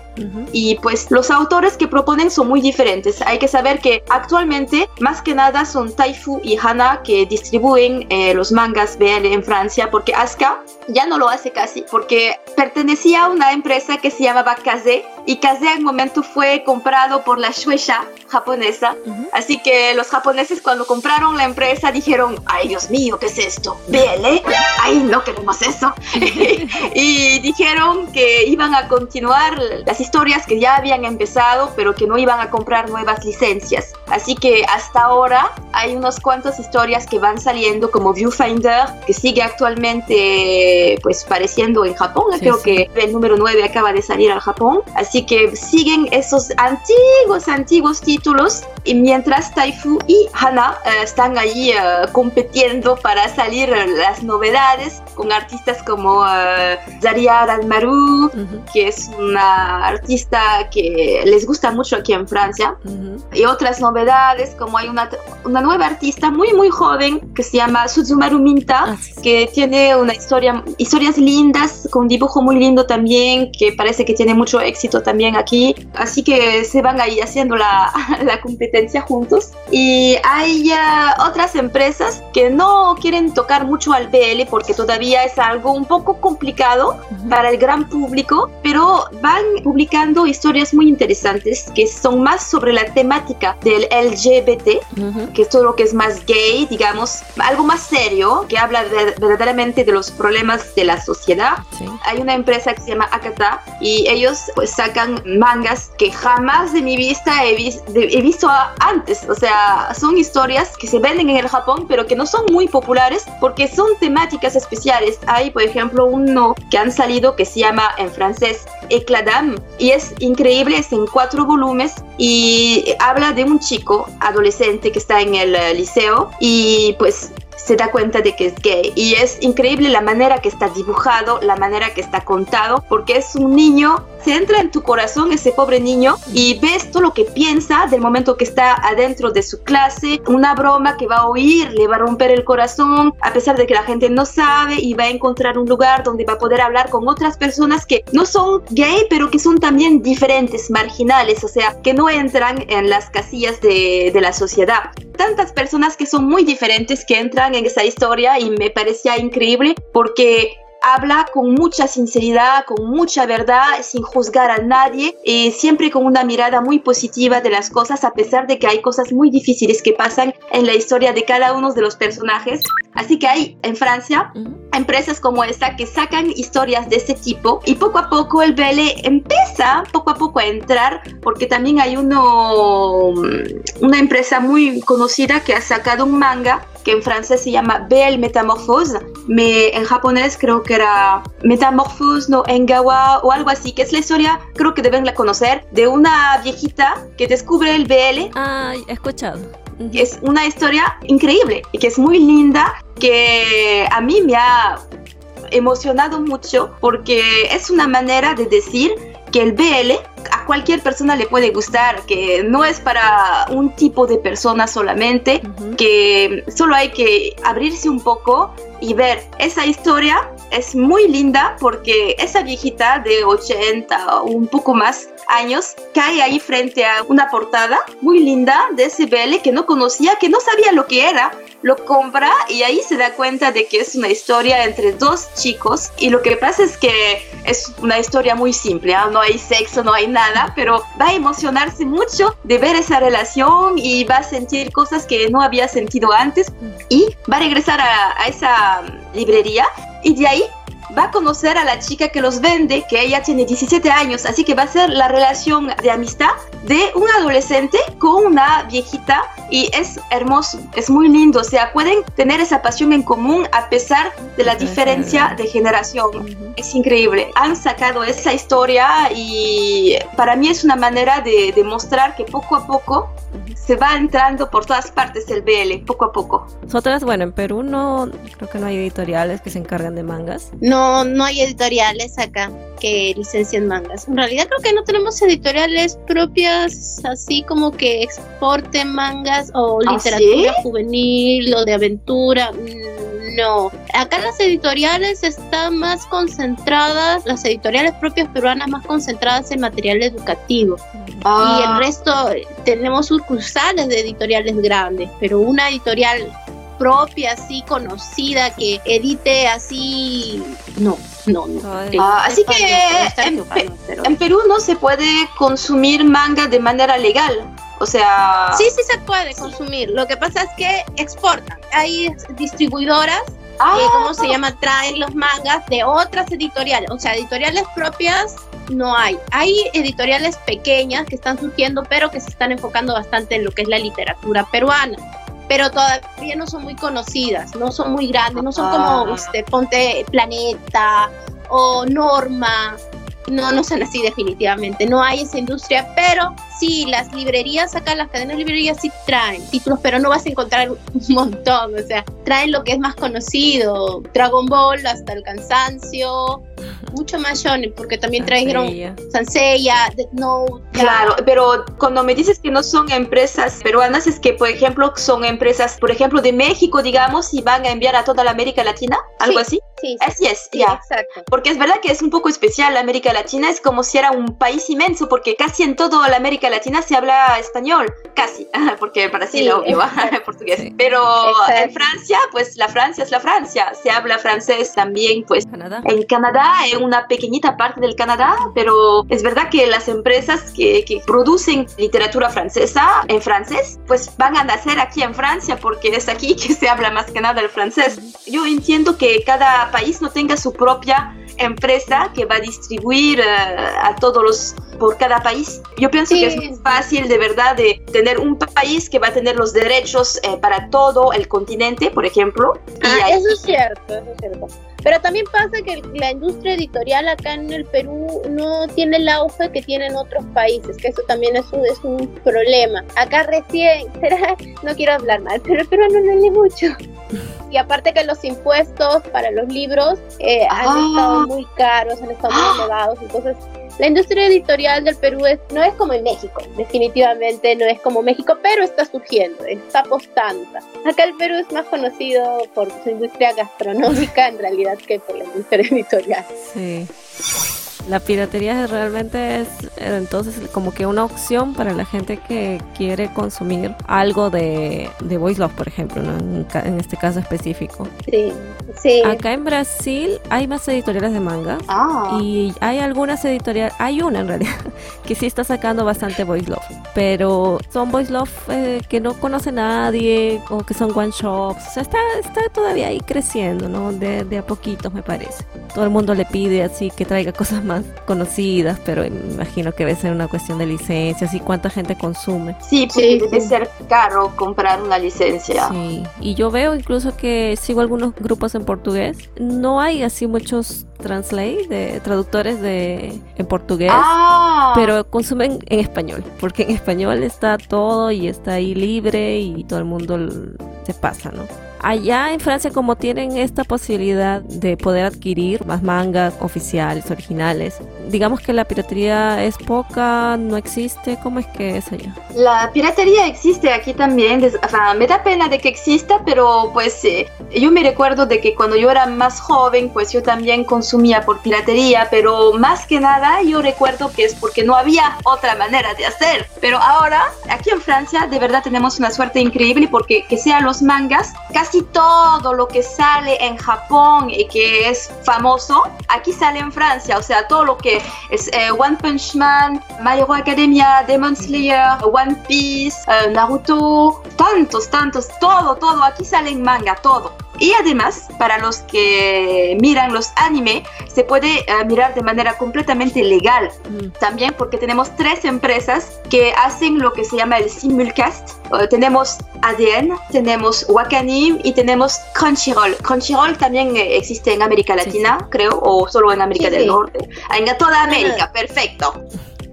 Y pues los autores que proponen son muy diferentes. Hay que saber que actualmente más que nada son Taifu y Hana que distribuyen eh, los mangas BL en Francia porque Asuka ya no lo hace casi porque pertenecía a una empresa que se llamaba Kaze y Kaze en momento fue comprado por la Shueisha japonesa. Así que los japoneses cuando compraron la empresa dijeron, ay Dios mío, ¿qué es esto? BL, ay no queremos eso. y dijeron que iban a continuar las historias que ya habían empezado, pero que no iban a comprar nuevas licencias. Así que hasta ahora hay unos cuantos historias que van saliendo como Viewfinder, que sigue actualmente pues pareciendo en Japón. Creo que el número 9 acaba de salir al Japón. Así que siguen esos antiguos, antiguos títulos. Y mientras Taifu y Hana eh, están allí eh, compitiendo para salir las novedades con artistas como Zaria Almaru, que es una artista que les gusta mucho aquí en Francia, y otras novedades como hay una, una nueva artista muy muy joven que se llama Suzumaru Minta, ah, que tiene una historia, historias lindas, con dibujo muy lindo también, que parece que tiene mucho éxito también aquí, así que se van ahí haciendo la, la competencia juntos. Y hay otras empresas que no quieren tocar mucho al BL porque todavía es algo un poco complicado para el gran público, pero van publicando historias muy interesantes que son más sobre la temática del LGBT, que es todo lo que es más gay, digamos, algo más serio, que habla verdaderamente de los problemas de la sociedad. Hay una empresa que se llama Akata y ellos pues sacan mangas que jamás de mi vista he, he visto antes. O sea, son historias que se venden en el Japón, pero que no son muy populares porque son temáticas especiales. Hay, por ejemplo, uno que han salido que se llama en francés Ecladam y es increíble, es en cuatro volúmenes y habla de un chico adolescente que está en el eh, liceo y pues se da cuenta de que es gay. Y es increíble la manera que está dibujado, la manera que está contado, porque es un niño, se entra en tu corazón ese pobre niño y ves todo lo que piensa del momento que está adentro de su clase, una broma que va a oír, le va a romper el corazón, a pesar de que la gente no sabe y va a encontrar un lugar donde va a poder hablar con otras personas que no son gay, pero que son también diferentes, marginales, o sea, que no entran en las casillas de, de la sociedad. Tantas personas que son muy diferentes que entran en esa historia y me parecía increíble porque habla con mucha sinceridad, con mucha verdad, sin juzgar a nadie y siempre con una mirada muy positiva de las cosas, a pesar de que hay cosas muy difíciles que pasan en la historia de cada uno de los personajes. Así que hay en Francia empresas como esta que sacan historias de ese tipo y poco a poco el BL empieza poco a poco a entrar porque también hay uno, una empresa muy conocida que ha sacado un manga que en francés se llama Belle Metamorphose, me, en japonés creo que era Metamorphose no Engawa o algo así, que es la historia, creo que deben la conocer, de una viejita que descubre el BL. Ah, he escuchado. Es una historia increíble y que es muy linda, que a mí me ha emocionado mucho porque es una manera de decir que el BL a cualquier persona le puede gustar, que no es para un tipo de persona solamente, que solo hay que abrirse un poco y ver esa historia es muy linda porque esa viejita de 80 o un poco más años cae ahí frente a una portada muy linda de ese BL que no conocía, que no sabía lo que era, lo compra y ahí se da cuenta de que es una historia entre dos chicos. Y lo que pasa es que es una historia muy simple, ¿ah? no hay sexo, no hay nada, pero va a emocionarse mucho de ver esa relación y va a sentir cosas que no había sentido antes. Y va a regresar a, a esa librería y de ahí va a conocer a la chica que los vende, que ella tiene 17 años, así que va a ser la relación de amistad de un adolescente con una viejita y es hermoso, es muy lindo, o sea, pueden tener esa pasión en común a pesar de la diferencia de generación. Es increíble. Han sacado esa historia y para mí es una manera de demostrar que poco a poco se va entrando por todas partes el BL, poco a poco. Nosotras, bueno, en Perú no, creo que no hay editoriales que se encargan de mangas. No, no hay editoriales acá que licencian mangas. En realidad creo que no tenemos editoriales propias así como que exporten mangas o ¿Ah, literatura juvenil o de aventura. Mm, no, acá las editoriales están más concentradas, las editoriales propias peruanas más concentradas en material educativo. Y el ah. resto tenemos sucursales de editoriales grandes, pero una editorial propia, así conocida, que edite así, no, no, no. Ah, así que en, Perú no se puede consumir manga de manera legal. O sea... Sí, sí se puede consumir. Lo que pasa es que exportan. Hay distribuidoras que, ¿cómo se ah. llama? Traen los mangas de otras editoriales. O sea, editoriales propias no hay. Hay editoriales pequeñas que están surgiendo, pero que se están enfocando bastante en lo que es la literatura peruana. Pero todavía no son muy conocidas, no son muy grandes, no son como ah. este, Ponte Planeta o Norma. No, no son así definitivamente. No hay esa industria, pero sí, las librerías acá, las cadenas de librerías sí traen títulos, pero no vas a encontrar un montón. O sea, traen lo que es más conocido. Dragon Ball hasta el cansancio, mucho más shonen, porque también trajeron Sanseiya, Death Note. Claro, pero cuando me dices que no son empresas peruanas, es que, por ejemplo, son empresas, por ejemplo, de México, digamos, y van a enviar a toda la América Latina, algo así. Sí, así es, ya. Exacto. Porque es verdad que es un poco especial la América Latina, es como si era un país inmenso, porque casi en toda la América Latina se habla español, casi, porque Brasil Sí, obvio, exacto. portugués. Sí. Pero Exacto. en Francia, pues la Francia es la Francia. Se habla francés también, pues Canadá. en Canadá, en una pequeñita parte del Canadá, pero es verdad que las empresas que, que producen literatura francesa en francés, pues van a nacer aquí en Francia porque es aquí que se habla más que nada el francés. Yo entiendo que cada país no tenga su propia empresa que va a distribuir eh, a todos los por cada país. Yo pienso Sí. que es muy fácil de verdad de tener un país que va a tener los derechos eh, para todo el continente, por ejemplo. y Ah, ahí- eso es cierto, eso es cierto. Pero también pasa que la industria editorial acá en el Perú no tiene el auge que tienen otros países, que eso también es un, es un problema. Acá recién, no quiero hablar mal, pero el peruano no lee mucho. Y aparte que los impuestos para los libros eh, han Ah. estado muy caros, han estado muy elevados, entonces la industria editorial del Perú es, no es como en México, definitivamente no es como México, pero está surgiendo, está apostando. Acá el Perú es más conocido por su industria gastronómica en realidad que por la industria editorial. Sí. La piratería realmente es eh, entonces como que una opción para la gente que quiere consumir algo de, de Voice Love, por ejemplo, ¿no? en, en este caso específico. Sí, sí. Acá en Brasil hay más editoriales de manga Ah. y hay algunas editoriales, hay una en realidad, que sí está sacando bastante Voice Love, pero son Voice Love eh, que no conoce nadie o que son one shops, o sea, está, está todavía ahí creciendo, ¿no? De, de a poquitos me parece. Todo el mundo le pide así que traiga cosas más conocidas, pero me imagino que debe ser una cuestión de licencias y cuánta gente consume. Sí, porque Sí, debe sí. ser caro comprar una licencia. Sí, y yo veo incluso que sigo algunos grupos en portugués. No hay así muchos translate, de traductores de en portugués. Ah, Pero consumen en español, porque en español está todo y está ahí libre y todo el mundo se pasa, ¿no? Allá en Francia, como tienen esta posibilidad de poder adquirir más mangas oficiales, originales, digamos que la piratería es poca, no existe, ¿cómo es que es allá? la piratería existe aquí también. o sea, me da pena de que exista, pero pues eh, yo me recuerdo de que cuando yo era más joven, pues yo también consumía por piratería, pero más que nada yo recuerdo que es porque no había otra manera de hacer. Pero ahora, aquí en Francia, de verdad tenemos una suerte increíble porque que sean los mangas, casi todo lo que sale en Japón y que es famoso, aquí sale en Francia. O sea, todo lo que es eh, One Punch Man, My Hero Academia, Demon Slayer, One Piece, eh, Naruto, tantos, tantos, todo, todo, aquí sale en manga, todo. Y además, para los que miran los anime, se puede eh, mirar de manera completamente legal. Mm, También porque tenemos tres empresas que hacen lo que se llama el simulcast. Eh, tenemos ADN, tenemos Wakanim y tenemos Crunchyroll. Crunchyroll también eh, existe en América Sí, Latina, creo, o solo en América Sí, del sí. Norte. En toda América, perfecto.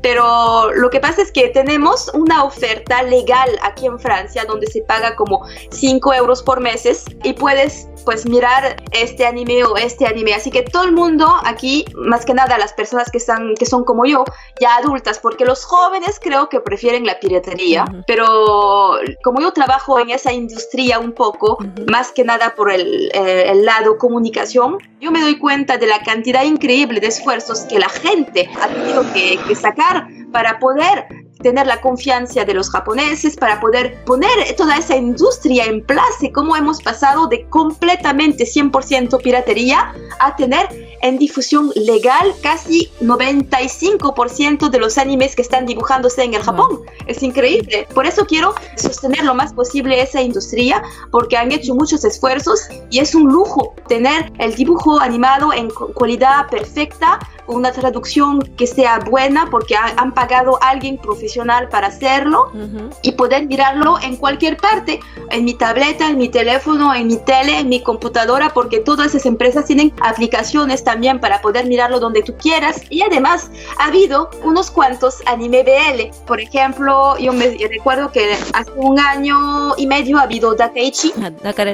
Pero lo que pasa es que tenemos una oferta legal aquí en Francia donde se paga como 5 euros por meses y puedes pues mirar este anime o este anime. Así que todo el mundo aquí, más que nada las personas que, están, que son como yo, ya adultas, porque los jóvenes creo que prefieren la piratería, Ujú. pero como yo trabajo en esa industria un poco, Ujú. más que nada por el, eh, el lado comunicación, yo me doy cuenta de la cantidad increíble de esfuerzos que la gente ha tenido que, que sacar para poder tener la confianza de los japoneses, para poder poner toda esa industria en place, cómo hemos pasado de completamente 100% piratería a tener en difusión legal casi 95% de los animes que están dibujándose en el Japón. Es increíble. Por eso quiero sostener lo más posible esa industria, porque han hecho muchos esfuerzos y es un lujo tener el dibujo animado en calidad perfecta, una traducción que sea buena, porque ha- han pagado a alguien profesional para hacerlo ujú. y poder mirarlo en cualquier parte, en mi tableta, en mi teléfono, en mi tele, en mi computadora, porque todas esas empresas tienen aplicaciones también para poder mirarlo donde tú quieras. Y además ha habido unos cuantos anime BL. Por ejemplo, yo me recuerdo que hace un año y medio ha habido Dakaichi. Ah,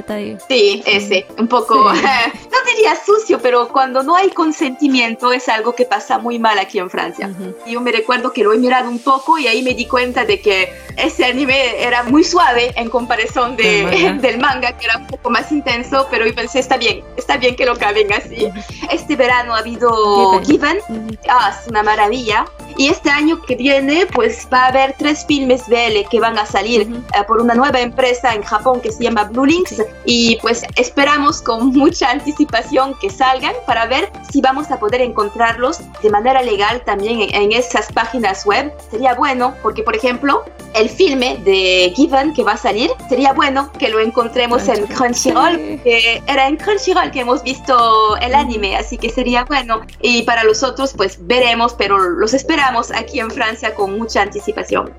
ahí. Sí, ese, un poco, Sí. no diría sucio, pero cuando no hay consentimiento es algo que pasa muy mal aquí en Francia. Ujú. Yo me recuerdo que lo he mirado un poco y ahí me di cuenta de que ese anime era muy suave en comparación de, Del manga. del manga, que era un poco más intenso, pero yo pensé, está bien, está bien que lo caben así. Este verano ha habido Given. Given, Ujú. ah, es una maravilla. Y este año que viene, pues va a haber tres filmes BL que van a salir eh, por una nueva empresa en Japón que se llama Blue Links. Y pues esperamos con mucha anticipación que salgan para ver si vamos a poder encontrarlos de manera legal también en, esas páginas web. Sería bueno, porque por ejemplo, el filme de Given que va a salir, sería bueno que lo encontremos en Crunchyroll, que era en Crunchyroll que hemos visto el anime, así que sería bueno. Y para los otros, pues veremos, pero los esperamos aquí en Francia con mucha anticipación.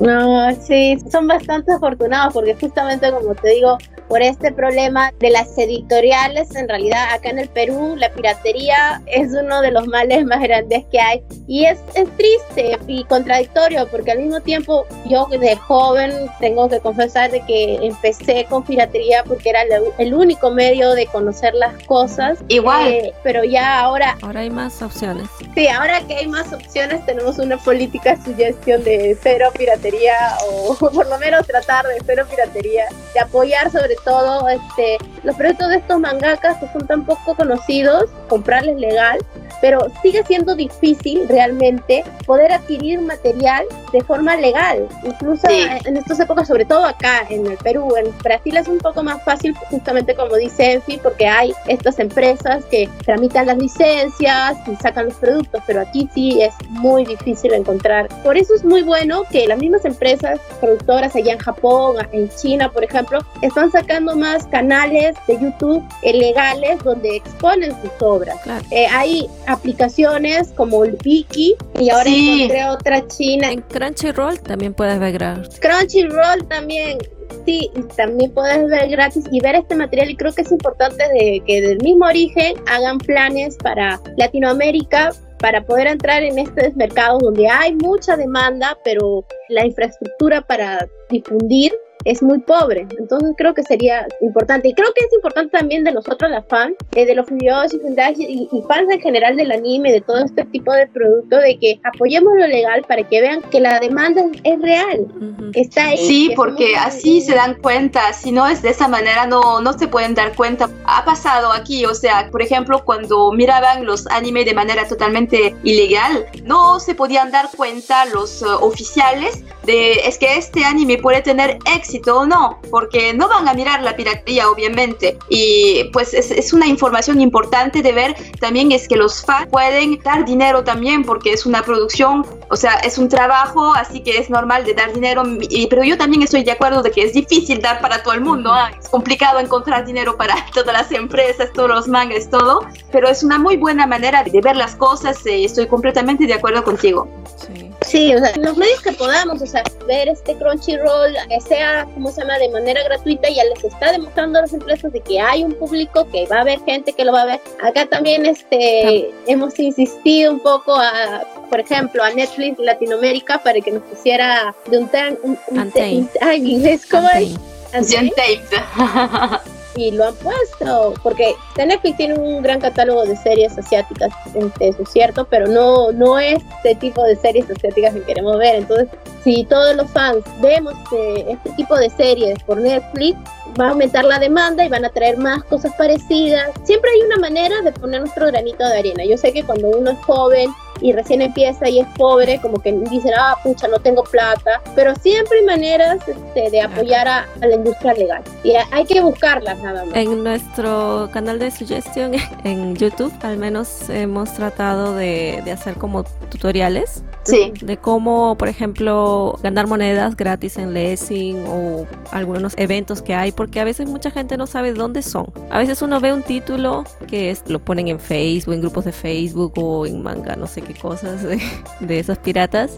No, sí, son bastante afortunados porque justamente como te digo, por este problema de las editoriales, en realidad acá en el Perú la piratería es uno de los males más grandes que hay y es, es triste y contradictorio porque al mismo tiempo yo de joven tengo que confesar de que empecé con piratería porque era el, único medio de conocer las cosas. Igual. Eh, pero ya ahora... Ahora hay más opciones. Sí, ahora que hay más opciones tenemos una política sugestión de cero piratería o por lo menos tratar de cero piratería, de apoyar sobre todo este, los productos de estos mangakas que son tan poco conocidos, comprarles legal, pero sigue siendo difícil realmente poder adquirir material de forma legal, incluso en estas épocas, sobre todo acá en el Perú, en Brasil es un poco más fácil, justamente como dice Enfi, porque hay estas empresas que tramitan las licencias y sacan los productos, pero aquí sí es muy difícil encontrar. Por eso es muy bueno que las mismas empresas productoras allá en Japón, en China, por ejemplo, están sacando más canales de YouTube legales donde exponen sus obras. Eh, hay aplicaciones como el Wiki y ahora encontré otra china. En Crunchyroll también puedes ver gratis. Crunchyroll también sí, también puedes ver gratis y ver este material y creo que es importante de que del mismo origen hagan planes para Latinoamérica para poder entrar en estos mercados donde hay mucha demanda, pero la infraestructura para difundir es muy pobre. Entonces creo que sería importante. Y creo que es importante también de nosotros, las fans, eh, de los videos y, y, fans en general del anime, de todo este tipo de producto, de que apoyemos lo legal para que vean que la demanda es real. Está ahí. Sí, porque así se dan cuenta. Si no es de esa manera, no, no se pueden dar cuenta. Ha pasado aquí, o sea, por ejemplo, cuando miraban los animes de manera totalmente ilegal, no se podían dar cuenta los uh, oficiales de es que este anime puede tener éxito o no, porque no van a mirar la piratería, obviamente. Y pues es, una información importante de ver también es que los fans pueden dar dinero también, porque es una producción, o sea, es un trabajo, así que es normal de dar dinero. Y, pero yo también estoy de acuerdo de que es difícil dar para todo el mundo, ¿ah? es complicado encontrar dinero para todas las empresas, todos los mangas, todo, pero es una muy buena manera de ver las cosas, y estoy completamente de acuerdo contigo. Sí. Sí, o sea, los medios que podamos, o sea, ver este Crunchyroll, que sea, como se llama?, de manera gratuita, ya les está demostrando a las empresas de que hay un público, que va a haber gente que lo va a ver. Acá también este, hemos insistido un poco a, por ejemplo, a Netflix Latinoamérica para que nos pusiera de un, un, un, ay, inglés, ¿cómo es? y lo han puesto, porque Netflix tiene un gran catálogo de series asiáticas, este, eso es cierto, pero no, no este tipo de series asiáticas que queremos ver. Entonces, si todos los fans vemos este tipo de series por Netflix, va a aumentar la demanda y van a traer más cosas parecidas. Siempre hay una manera de poner nuestro granito de arena. Yo sé que cuando uno es joven y recién empieza y es pobre, como que dicen, ah, pucha, no tengo plata, pero siempre hay maneras este, de apoyar a, la industria legal y hay que buscarlas nada más. En nuestro canal de sugestión en YouTube, al menos hemos tratado de, de hacer como tutoriales sí. de cómo, por ejemplo, ganar monedas gratis en Lessing o algunos eventos que hay, porque a veces mucha gente no sabe dónde son. A veces uno ve un título que es, lo ponen en Facebook, en grupos de Facebook o en manga, no sé qué cosas de, de esos piratas.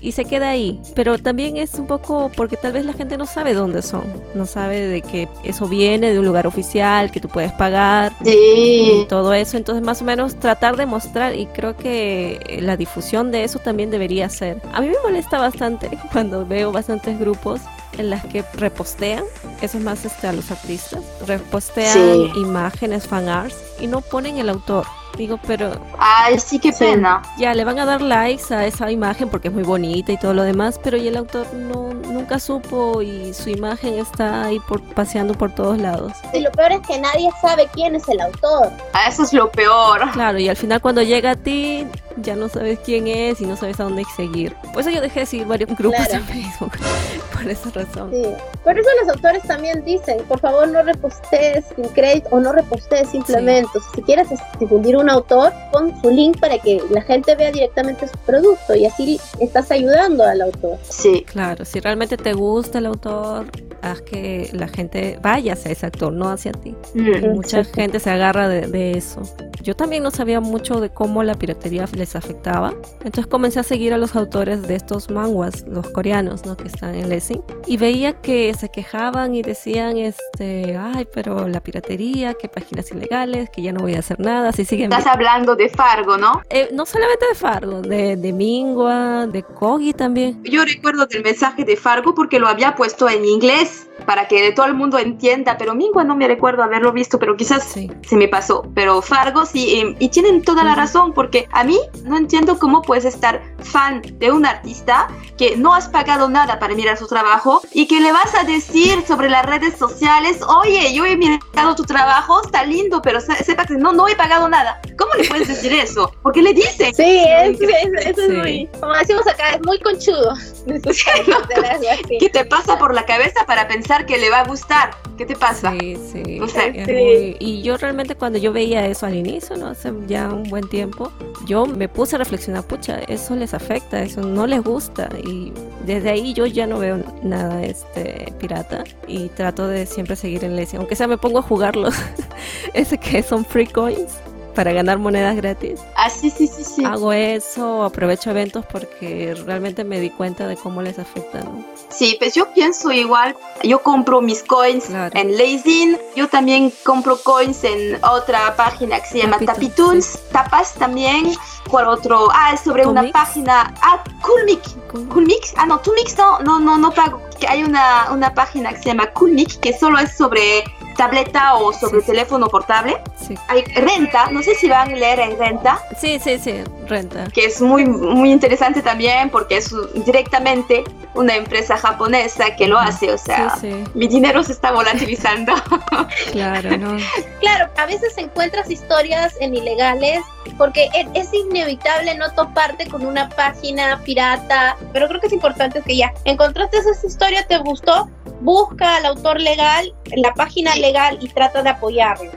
Y se queda ahí. Pero también es un poco porque tal vez la gente no sabe dónde son. No sabe de que eso viene de un lugar oficial, que tú puedes pagar. Y todo eso. Entonces más o menos tratar de mostrar y creo que la difusión de eso también debería ser. A mí me molesta bastante cuando veo bastantes grupos en las que repostean, eso es más este, a los artistas, repostean imágenes, fan arts y no ponen el autor. Digo, pero... Ay, sí, qué pena. Ya, le van a dar likes a esa imagen porque es muy bonita y todo lo demás, pero y el autor no, nunca supo y su imagen está ahí por, paseando por todos lados. Y lo peor es que nadie sabe quién es el autor. Ah, eso es lo peor. Claro, y al final cuando llega a ti ya no sabes quién es y no sabes a dónde seguir. Por eso yo dejé de seguir varios grupos en Facebook, por esa razón. Sí. Por eso los autores también dicen, por favor no repostees sin crédito o no repostees simplemente. Si quieres difundir un autor, pon su link para que la gente vea directamente su producto y así estás ayudando al autor. Sí. Claro, si realmente te gusta el autor, haz que la gente vaya hacia ese actor, no hacia ti. Mm. Mucha gente se agarra de, de eso. Yo también no sabía mucho de cómo la piratería les afectaba. Entonces comencé a seguir a los autores de estos manguas, los coreanos, ¿no? Que están en Lessing. Y veía que se quejaban y decían, este, ay, pero la piratería, que páginas ilegales, que ya no voy a hacer nada, si siguen... Estás hablando de Fargo, ¿no? Eh, no solamente de Fargo, de, de Mingua, de Kogi también. Yo recuerdo del mensaje de Fargo porque lo había puesto en inglés para que todo el mundo entienda, pero Mingua no me recuerdo haberlo visto, pero quizás Sí. se me pasó. Pero Fargo sí, em, y tienen toda la razón, porque a mí no entiendo cómo puedes estar fan de un artista que no has pagado nada para mirar su trabajo y que le vas a decir sobre las redes sociales, oye, yo he mirado tu trabajo, está lindo, pero se- sepa que no, no he pagado nada. ¿Cómo le puedes decir eso? Porque le dices. Sí, es, es- eso Sí. es muy, como decimos acá, es muy conchudo. ¿Qué te pasa por la cabeza para pensar que le va a gustar? ¿Qué te pasa? Sí, sí. O sea, sí. muy- Y yo realmente cuando yo veía eso al inicio, ¿no? Hace ya un buen tiempo, yo me puse a reflexionar, pucha, eso les afecta, eso no les gusta. Y desde ahí yo ya no veo nada este pirata y trato de siempre seguir en Lessing. Aunque sea me pongo a jugarlos, ese que son free coins para ganar monedas gratis. Ah, sí, sí, sí, sí. Hago eso, aprovecho eventos porque realmente me di cuenta de cómo les afecta, ¿no? Sí, pues yo pienso igual. Yo compro mis coins Claro. en Lazin. Yo también compro coins en otra página que se llama Tapito, Tapitoons. Tapas también. ¿Cuál otro? Ah, es sobre una Coolmix. página. Ah, Coolmix. Coolmix. Ah, no, Coolmix no, no, no, no pago. Hay una, una página que se llama Coolmix que solo es sobre tableta o sobre Sí, teléfono portable. Sí, Hay renta, no sé si van a leer en renta. sí, sí, sí, renta. que es muy, muy interesante también porque es directamente una empresa japonesa que lo hace, o sea, Sí, sí, mi dinero se está volatilizando. claro, ¿no? Claro, a veces encuentras historias en ilegales porque e- es inevitable no toparte con una página pirata, pero creo que es importante que ya encontraste esa historia, te gustó, busca al autor legal, la página legal y trata de apoyarlo.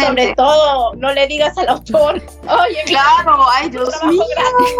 sobre todo, no le digas al autor, oye, claro, ay Dios mío.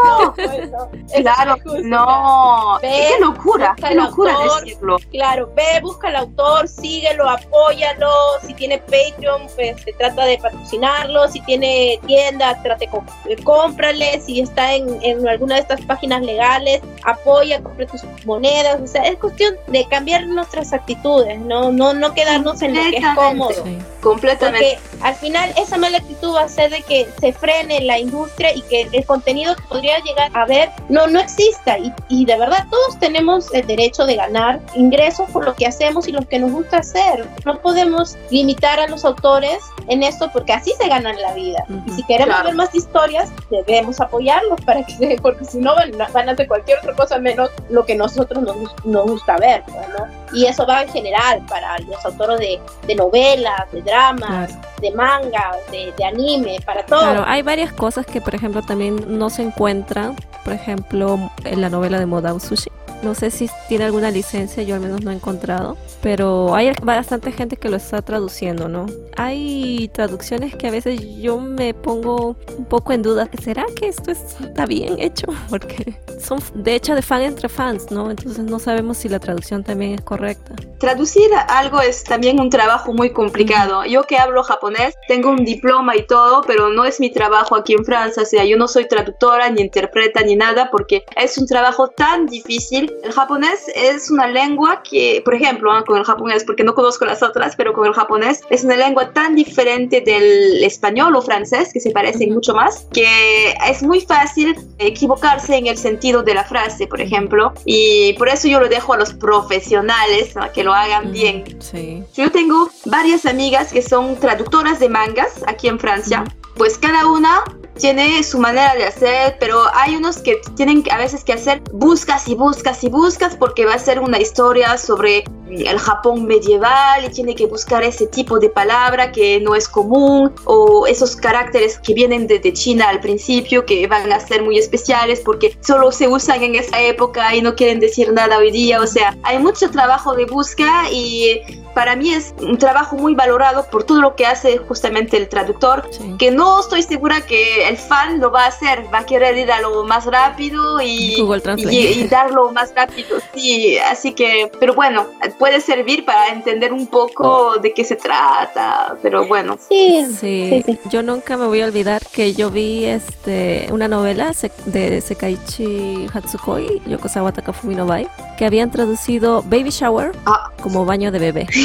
No, pues no, Claro, no, Ve, qué locura, qué locura autor. decirlo. Claro, ve, busca al autor, síguelo, apóyalo. Si tiene Patreon, pues se trata de patrocinarlo. Si tiene tienda, trate eh, cómprale. Si está en, en alguna de estas páginas legales, apoya, compre tus monedas. O sea, es cuestión de cambiar nuestras actitudes, no, no, no quedarnos en lo que es cómodo. Sí. Completamente. Porque al final esa mala actitud va a hacer de que se frene la industria y que el contenido que podría llegar a ver no, no exista. Y, y de verdad todos tenemos el derecho de ganar ingresos por lo que hacemos y lo que nos gusta hacer. No podemos limitar a los autores en esto porque así se ganan la vida. Y si queremos Claro. ver más historias, debemos apoyarlos para que se- porque si no van, van a hacer cualquier otra cosa menos lo que nosotros nos, nos gusta ver. ¿no? Y eso va en general para los autores de, de novelas, de dramas, Claro. de manga, de, de anime, para todo. Claro, hay varias cosas que, por ejemplo, también no se encuentran. Por ejemplo, en la novela de Modao Sushi. No sé si tiene alguna licencia, yo al menos no he encontrado. Pero hay bastante gente que lo está traduciendo, ¿no? Hay traducciones que a veces yo me pongo un poco en duda. ¿Será que esto está bien hecho? Porque son de hecho de fan entre fans, ¿no? Entonces no sabemos si la traducción también es correcta. Traducir algo es también un trabajo muy complicado. Yo que hablo japonés, tengo un diploma y todo, pero no es mi trabajo aquí en Francia. O sea, yo no soy traductora, ni interpreta, ni nada, porque es un trabajo tan difícil. El japonés es una lengua que, por ejemplo, ¿no? con el japonés, porque no conozco las otras, pero con el japonés es una lengua tan diferente del español o francés, que se parecen mucho más, que es muy fácil equivocarse en el sentido de la frase, por ejemplo. Y por eso yo lo dejo a los profesionales ¿no? que lo hagan bien. Sí. Yo tengo varias amigas que son traductoras de mangas aquí en Francia. Pues cada una tiene su manera de hacer, pero hay unos que tienen a veces que hacer buscas y buscas y buscas porque va a ser una historia sobre el Japón medieval y tiene que buscar ese tipo de palabra que no es común o esos caracteres que vienen desde China al principio que van a ser muy especiales porque solo se usan en esa época y no quieren decir nada hoy día. O sea, hay mucho trabajo de búsqueda y para mí es un trabajo muy valorado por todo lo que hace justamente el traductor, que no estoy segura que el fan lo va a hacer, va a querer ir a lo más rápido y, y, darlo más rápido, sí, así que, pero bueno, puede servir para entender un poco de qué se trata, pero bueno. Sí, sí. yo nunca me voy a olvidar que yo vi este una novela de Sekaichi Hatsukoi, Yokosawa Takafumi no Bai, que habían traducido Baby Shower ah. como baño de bebé.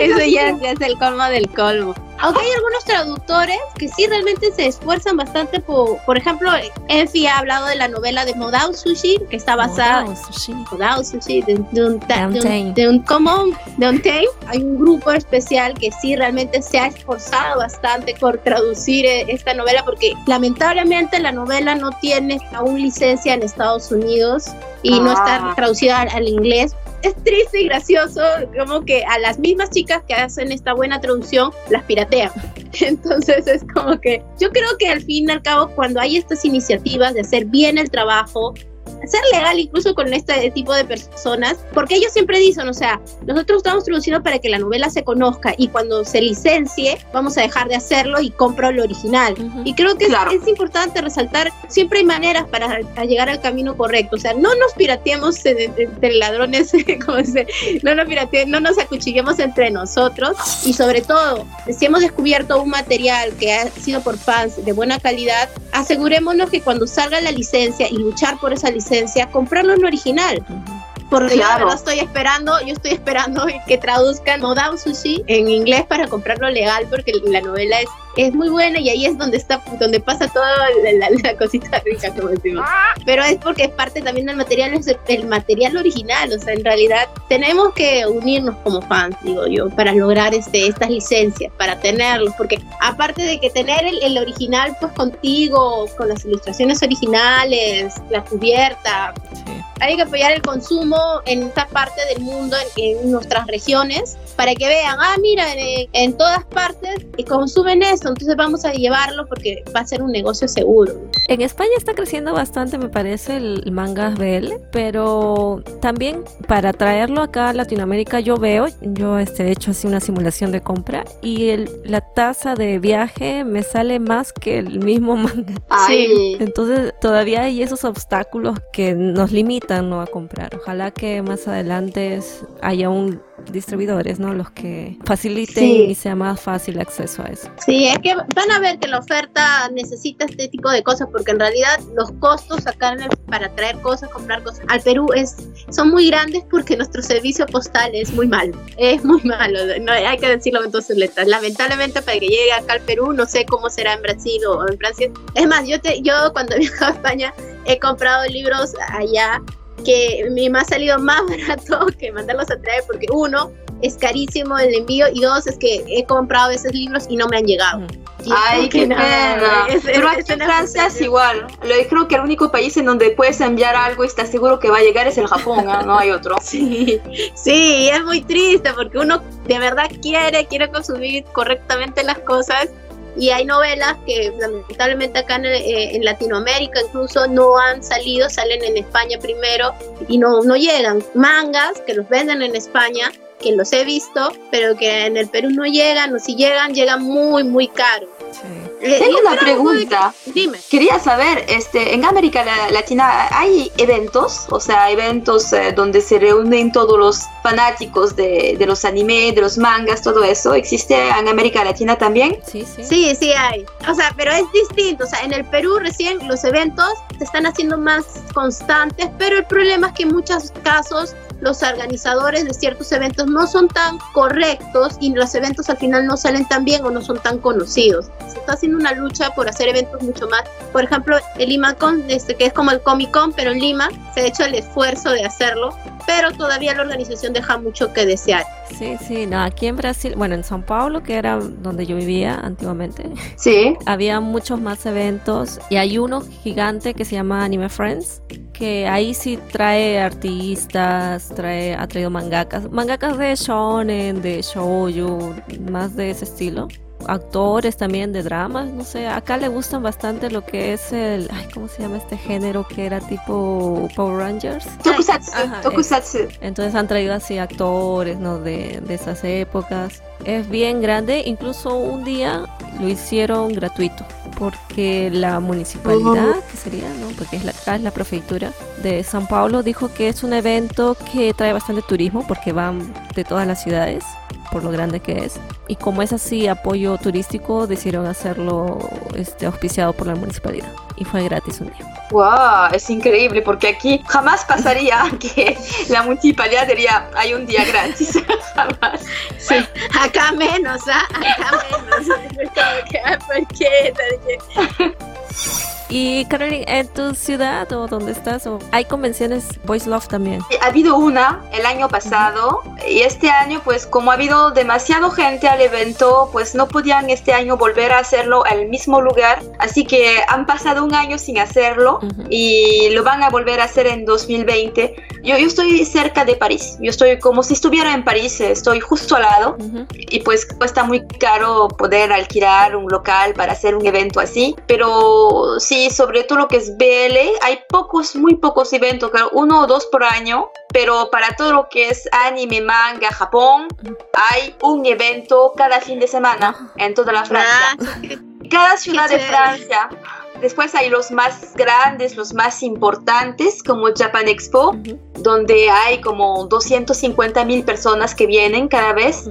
Eso ya, es el colmo del colmo. Aunque hay algunos traductores que sí realmente se esfuerzan bastante por, por ejemplo, Enfi ha hablado de la novela de Modao Sushi, que está basada Modao Sushi de, un, de, un, de un, de Hay un grupo especial que sí realmente se ha esforzado bastante por traducir eh, esta novela porque lamentablemente la novela no tiene aún licencia en Estados Unidos y no está ah. traducida al, inglés. Es triste y gracioso, como que a las mismas chicas que hacen esta buena traducción las piratean. Entonces es como que yo creo que al fin y al cabo cuando hay estas iniciativas de hacer bien el trabajo, ser legal incluso con este tipo de personas, porque ellos siempre dicen, o sea, nosotros estamos traduciendo para que la novela se conozca y cuando se licencie vamos a dejar de hacerlo y compro lo original. Y creo que es, importante resaltar, siempre hay maneras para llegar al camino correcto, o sea, no nos pirateemos entre ladrones, como no nos pirateemos, no nos acuchillemos entre nosotros y sobre todo, si hemos descubierto un material que ha sido por fans de buena calidad, asegurémonos que cuando salga la licencia y luchar por esa licencia, comprarlo en original. Porque claro. yo estoy esperando, yo estoy esperando que traduzcan Modao Sushi en inglés para comprarlo legal porque la novela es es muy buena y ahí es donde está donde pasa toda la, cosita rica como decimos. Pero es porque es parte también del material el, material original o sea en realidad tenemos que unirnos como fans digo yo para lograr este estas licencias para tenerlos porque aparte de que tener el, original pues contigo con las ilustraciones originales la cubierta hay que apoyar el consumo en esta parte del mundo en, nuestras regiones para que vean ah mira en, en todas partes y consumen eso entonces vamos a llevarlo porque va a ser un negocio seguro. En España está creciendo bastante, me parece, el manga BL, pero también para traerlo acá a Latinoamérica yo veo, yo este, he hecho así una simulación de compra y el, la tasa de viaje me sale más que el mismo manga. Sí. Entonces todavía hay esos obstáculos que nos limitan ¿no? a comprar. Ojalá que más adelante haya un distribuidores, ¿no? Los que faciliten y sea más fácil acceso a eso. Sí, es que van a ver que la oferta necesita este tipo de cosas porque en realidad los costos acá para traer cosas, comprar cosas al Perú es son muy grandes porque nuestro servicio postal es muy malo, es muy malo, no, hay que decirlo entonces letras. Lamentablemente para que llegue acá al Perú, no sé cómo será en Brasil o en Francia. Es más, yo te, yo cuando he viajado a España he comprado libros allá que me ha salido más barato que mandarlos a traer porque uno es carísimo el envío y dos es que he comprado esos libros y no me han llegado. Ay, qué pena. Pero aquí en Francia es igual. Creo que el único país en donde puedes enviar algo y estás seguro que va a llegar es el Japón, ¿no? no hay otro. Sí, sí, es muy triste porque uno de verdad quiere, quiere consumir correctamente las cosas y hay novelas que lamentablemente acá eh, en, Latinoamérica incluso no han salido, salen en España primero y no, no llegan. Mangas que los venden en España, que los he visto, pero que en el Perú no llegan, o si llegan, llegan muy, muy caros. Eh, Tengo una pregunta. Dime. Quería saber, este, en América Latina hay eventos, o sea, eventos eh, donde se reúnen todos los fanáticos de, de, los anime, de los mangas, todo eso. ¿Existe en América Latina también? Sí, sí. Sí, sí hay. O sea, pero es distinto. O sea, en el Perú recién los eventos se están haciendo más constantes, pero el problema es que en muchos casos los organizadores de ciertos eventos no son tan correctos y los eventos al final no salen tan bien o no son tan conocidos. Se está haciendo una lucha por hacer eventos mucho más. Por ejemplo, el LimaCon, este, que es como el Comic Con, pero en Lima, se ha hecho el esfuerzo de hacerlo pero todavía la organización deja mucho que desear. Sí, sí, no, aquí en Brasil, bueno, en São Paulo, que era donde yo vivía antiguamente, sí. había muchos más eventos y hay uno gigante que se llama Anime Friends, que ahí sí trae artistas, trae, ha traído mangakas, mangakas de shonen, de shoujo, más de ese estilo actores también de dramas, no sé, acá le gustan bastante lo que es el, ay, ¿cómo se llama este género que era tipo Power Rangers? Tokusatsu, tokusatsu. Entonces han traído así actores, ¿no? De, de esas épocas. Es bien grande, incluso un día lo hicieron gratuito porque la municipalidad, que sería, ¿no? Porque es la, acá es la prefectura de San Paulo, dijo que es un evento que trae bastante turismo porque van de todas las ciudades por lo grande que es. Y como es así apoyo turístico, decidieron hacerlo este, auspiciado por la municipalidad. Y fue gratis un día. ¡Wow! Es increíble porque aquí jamás pasaría que la municipalidad diría hay un día gratis. jamás. Sí. Acá menos, ¿ah? Acá menos. ¿Por qué? Y Caroline, ¿en tu ciudad o donde estás? O ¿Hay convenciones Voice Love también? Ha habido una el año pasado y este año pues como ha habido demasiado gente al evento pues no podían este año volver a hacerlo al mismo lugar así que han pasado un año sin hacerlo y lo van a volver a hacer en 2020. Yo, yo estoy cerca de París, yo estoy como si estuviera en París, estoy justo al lado y pues cuesta muy caro poder alquilar un local para hacer un evento así, pero sí sobre todo lo que es BL, hay pocos, muy pocos eventos, claro, uno o dos por año, pero para todo lo que es anime, manga, Japón, hay un evento cada fin de semana en toda la Francia. Ah, cada ciudad de Francia. Después hay los más grandes, los más importantes, como Japan Expo, donde hay como 250 mil personas que vienen cada vez.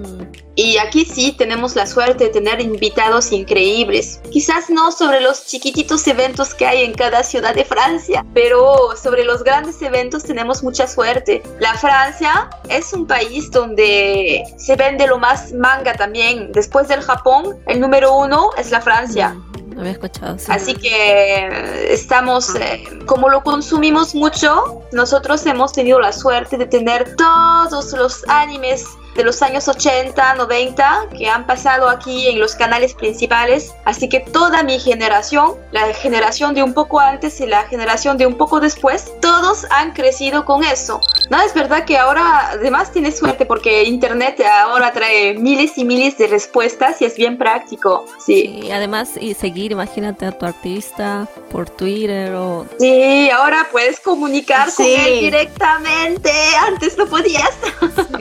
Y aquí sí tenemos la suerte de tener invitados increíbles. Quizás no sobre los chiquititos eventos que hay en cada ciudad de Francia, pero sobre los grandes eventos tenemos mucha suerte. La Francia es un país donde se vende lo más manga también. Después del Japón, el número uno es la Francia. Mm, escuchado. Así que eh, estamos, eh, como lo consumimos mucho, nosotros hemos tenido la suerte de tener todos los animes de los años 80, 90 que han pasado aquí en los canales principales. Así que toda mi generación, la generación de un poco antes y la generación de un poco después, todos han crecido con eso. No, es verdad que ahora además tienes suerte porque Internet ahora trae miles y miles de respuestas y es bien práctico. Sí, sí además y seguir, imagínate a tu artista por Twitter o... Sí, ahora puedes comunicar con él directamente. Antes no podías.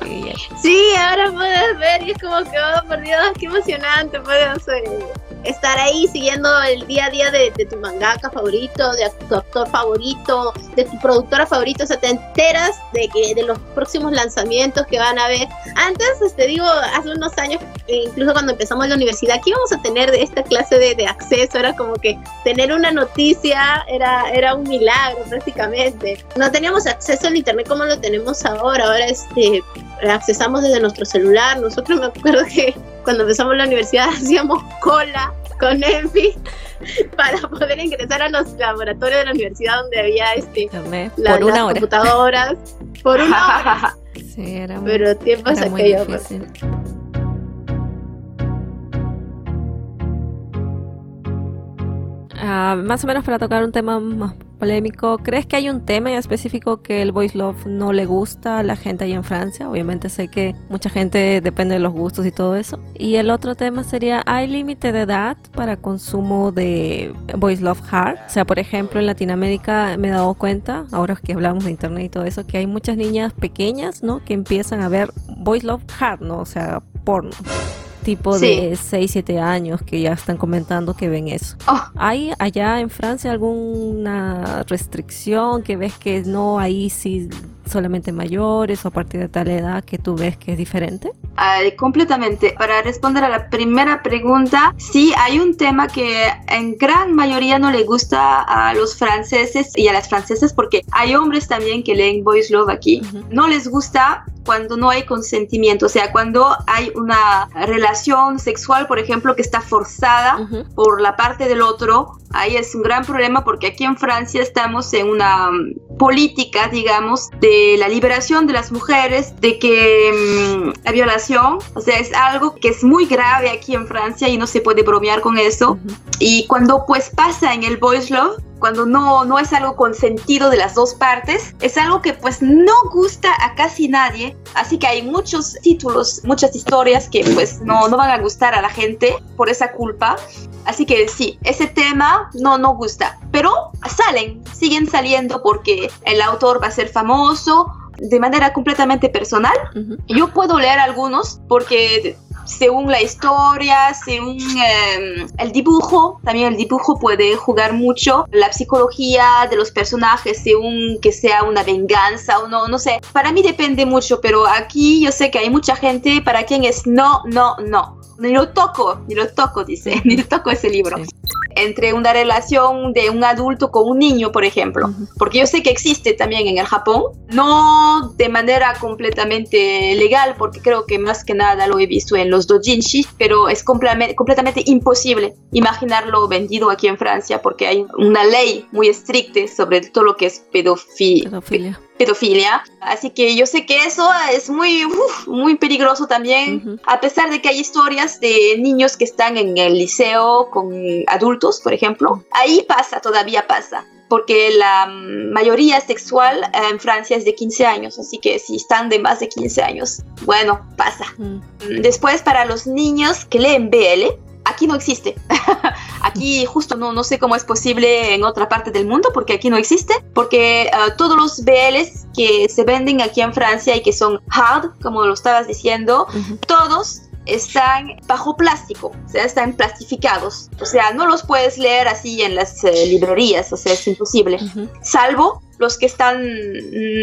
Sí, sí ahora puedes ver y es como que, oh, por Dios, qué emocionante, puedes estar ahí siguiendo el día a día de, tu mangaka favorito, de tu actor favorito, de tu productora favorita, o sea, te enteras de que de los próximos lanzamientos que van a haber. Antes, te este, digo, hace unos años, e incluso cuando empezamos la universidad, aquí íbamos a tener de esta clase de, de, acceso, era como que tener una noticia era, era un milagro prácticamente. No teníamos acceso al internet como lo tenemos ahora, ahora este accesamos desde nuestro celular. Nosotros me acuerdo que cuando empezamos la universidad hacíamos cola con Enfi para poder ingresar a los laboratorios de la universidad donde había este las computadoras por una hora. sí, era muy, Pero tiempos era aquellos. Ah, más o menos para tocar un tema más polémico, ¿crees que hay un tema en específico que el voice love no le gusta a la gente ahí en Francia? Obviamente sé que mucha gente depende de los gustos y todo eso. Y el otro tema sería, ¿hay límite de edad para consumo de voice love hard? O sea, por ejemplo, en Latinoamérica me he dado cuenta, ahora que hablamos de internet y todo eso, que hay muchas niñas pequeñas, ¿no? Que empiezan a ver voice love hard, ¿no? O sea, porno tipo de 6, 7 años que ya están comentando que ven eso. Oh. ¿Hay allá en Francia alguna restricción que ves que no, ahí sí solamente mayores o a partir de tal edad que tú ves que es diferente? Completamente. Para responder a la primera pregunta, sí hay un tema que en gran mayoría no le gusta a los franceses y a las francesas porque hay hombres también que leen Boys Love aquí. No les gusta cuando no hay consentimiento, o sea, cuando hay una relación sexual, por ejemplo, que está forzada por la parte del otro, ahí es un gran problema porque aquí en Francia estamos en una mm, política, digamos, de la liberación de las mujeres, de que mm, la violación, o sea, es algo que es muy grave aquí en Francia y no se puede bromear con eso. Y cuando pues pasa en el boys love, cuando no, no es algo consentido de las dos partes, es algo que pues no gusta a casi nadie, así que hay muchos títulos, muchas historias que pues no, no van a gustar a la gente por esa culpa, así que sí, ese tema no, no gusta, pero salen, siguen saliendo porque el autor va a ser famoso, de manera completamente personal. Yo puedo leer algunos porque según la historia, según em, el dibujo, también el dibujo puede jugar mucho, la psicología de los personajes, según que sea una venganza o no, no sé, para mí depende mucho, pero aquí yo sé que hay mucha gente para quien es no, no, no. Ni lo toco, ni lo toco, dice, ni lo toco ese libro entre una relación de un adulto con un niño, por ejemplo, porque yo sé que existe también en el Japón, no de manera completamente legal, porque creo que más que nada lo he visto en los dojinshi, pero es completamente imposible imaginarlo vendido aquí en Francia, porque hay una ley muy estricta sobre todo lo que es pedofilia pedofilia. Así que yo sé que eso es muy, muy peligroso también, a pesar de que hay historias de niños que están en el liceo con adultos, por ejemplo. Ahí pasa, todavía pasa porque la mayoría sexual en Francia es de 15 años, así que si están de más de 15 años, bueno, pasa. Después para los niños que leen BL, aquí no existe. aquí justo no, no sé cómo es posible en otra parte del mundo porque aquí no existe, porque ah, todos los BLs que se venden aquí en Francia y que son hard, como lo estabas diciendo, todos están bajo plástico, o sea, están plastificados. O sea, no los puedes leer así en las eh, librerías, o sea, es imposible. Salvo los que están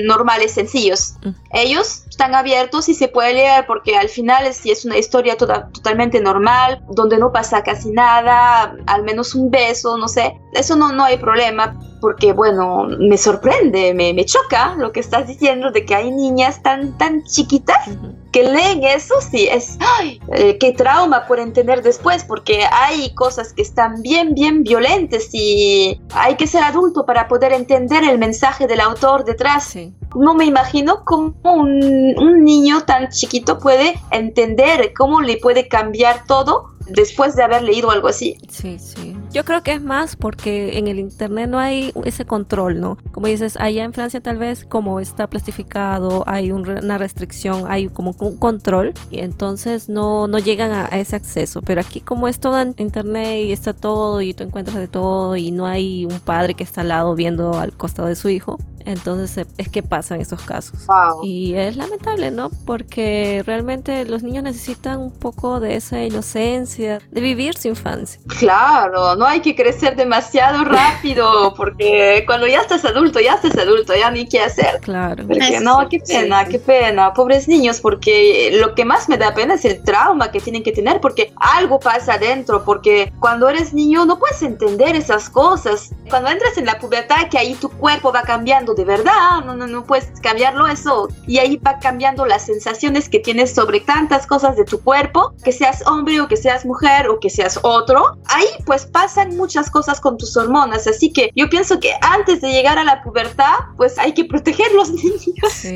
normales, sencillos. Ellos están abiertos y se puede leer porque al final si es una historia toda, totalmente normal, donde no pasa casi nada, al menos un beso, no sé, eso no, no hay problema porque bueno, me sorprende, me, me choca lo que estás diciendo de que hay niñas tan, tan chiquitas que leen eso, sí, es, ay, eh, qué trauma por entender después, porque hay cosas que están bien, bien violentas y hay que ser adulto para poder entender el mensaje del autor detrás. No me imagino cómo un, un niño tan chiquito puede entender, cómo le puede cambiar todo después de haber leído algo así. Sí, sí. Yo creo que es más porque en el internet no hay ese control, ¿no? Como dices, allá en Francia tal vez como está plastificado, hay una restricción, hay como un control y entonces no, no llegan a, ese acceso. Pero aquí como es todo en internet y está todo y tú encuentras de todo y no hay un padre que está al lado viendo al costado de su hijo, entonces es que pasan esos casos. Y es lamentable, ¿no? Porque realmente los niños necesitan un poco de esa inocencia, de vivir su infancia. Claro, no hay que crecer demasiado rápido, porque cuando ya estás adulto, ya estás adulto, ya ni qué hacer. Claro. no, qué pena, qué pena, pobres niños, porque lo que más me da pena es el trauma que tienen que tener, porque algo pasa adentro, porque cuando eres niño no puedes entender esas cosas. Cuando entras en la pubertad, que ahí tu cuerpo va cambiando de verdad, no, no, no puedes cambiarlo eso. Y ahí va cambiando las sensaciones que tienes sobre tantas cosas de tu cuerpo, que seas hombre o que seas mujer o que seas otro. Ahí pues pasan muchas cosas con tus hormonas, así que yo pienso que antes de llegar a la pubertad, pues hay que proteger los niños. Sí.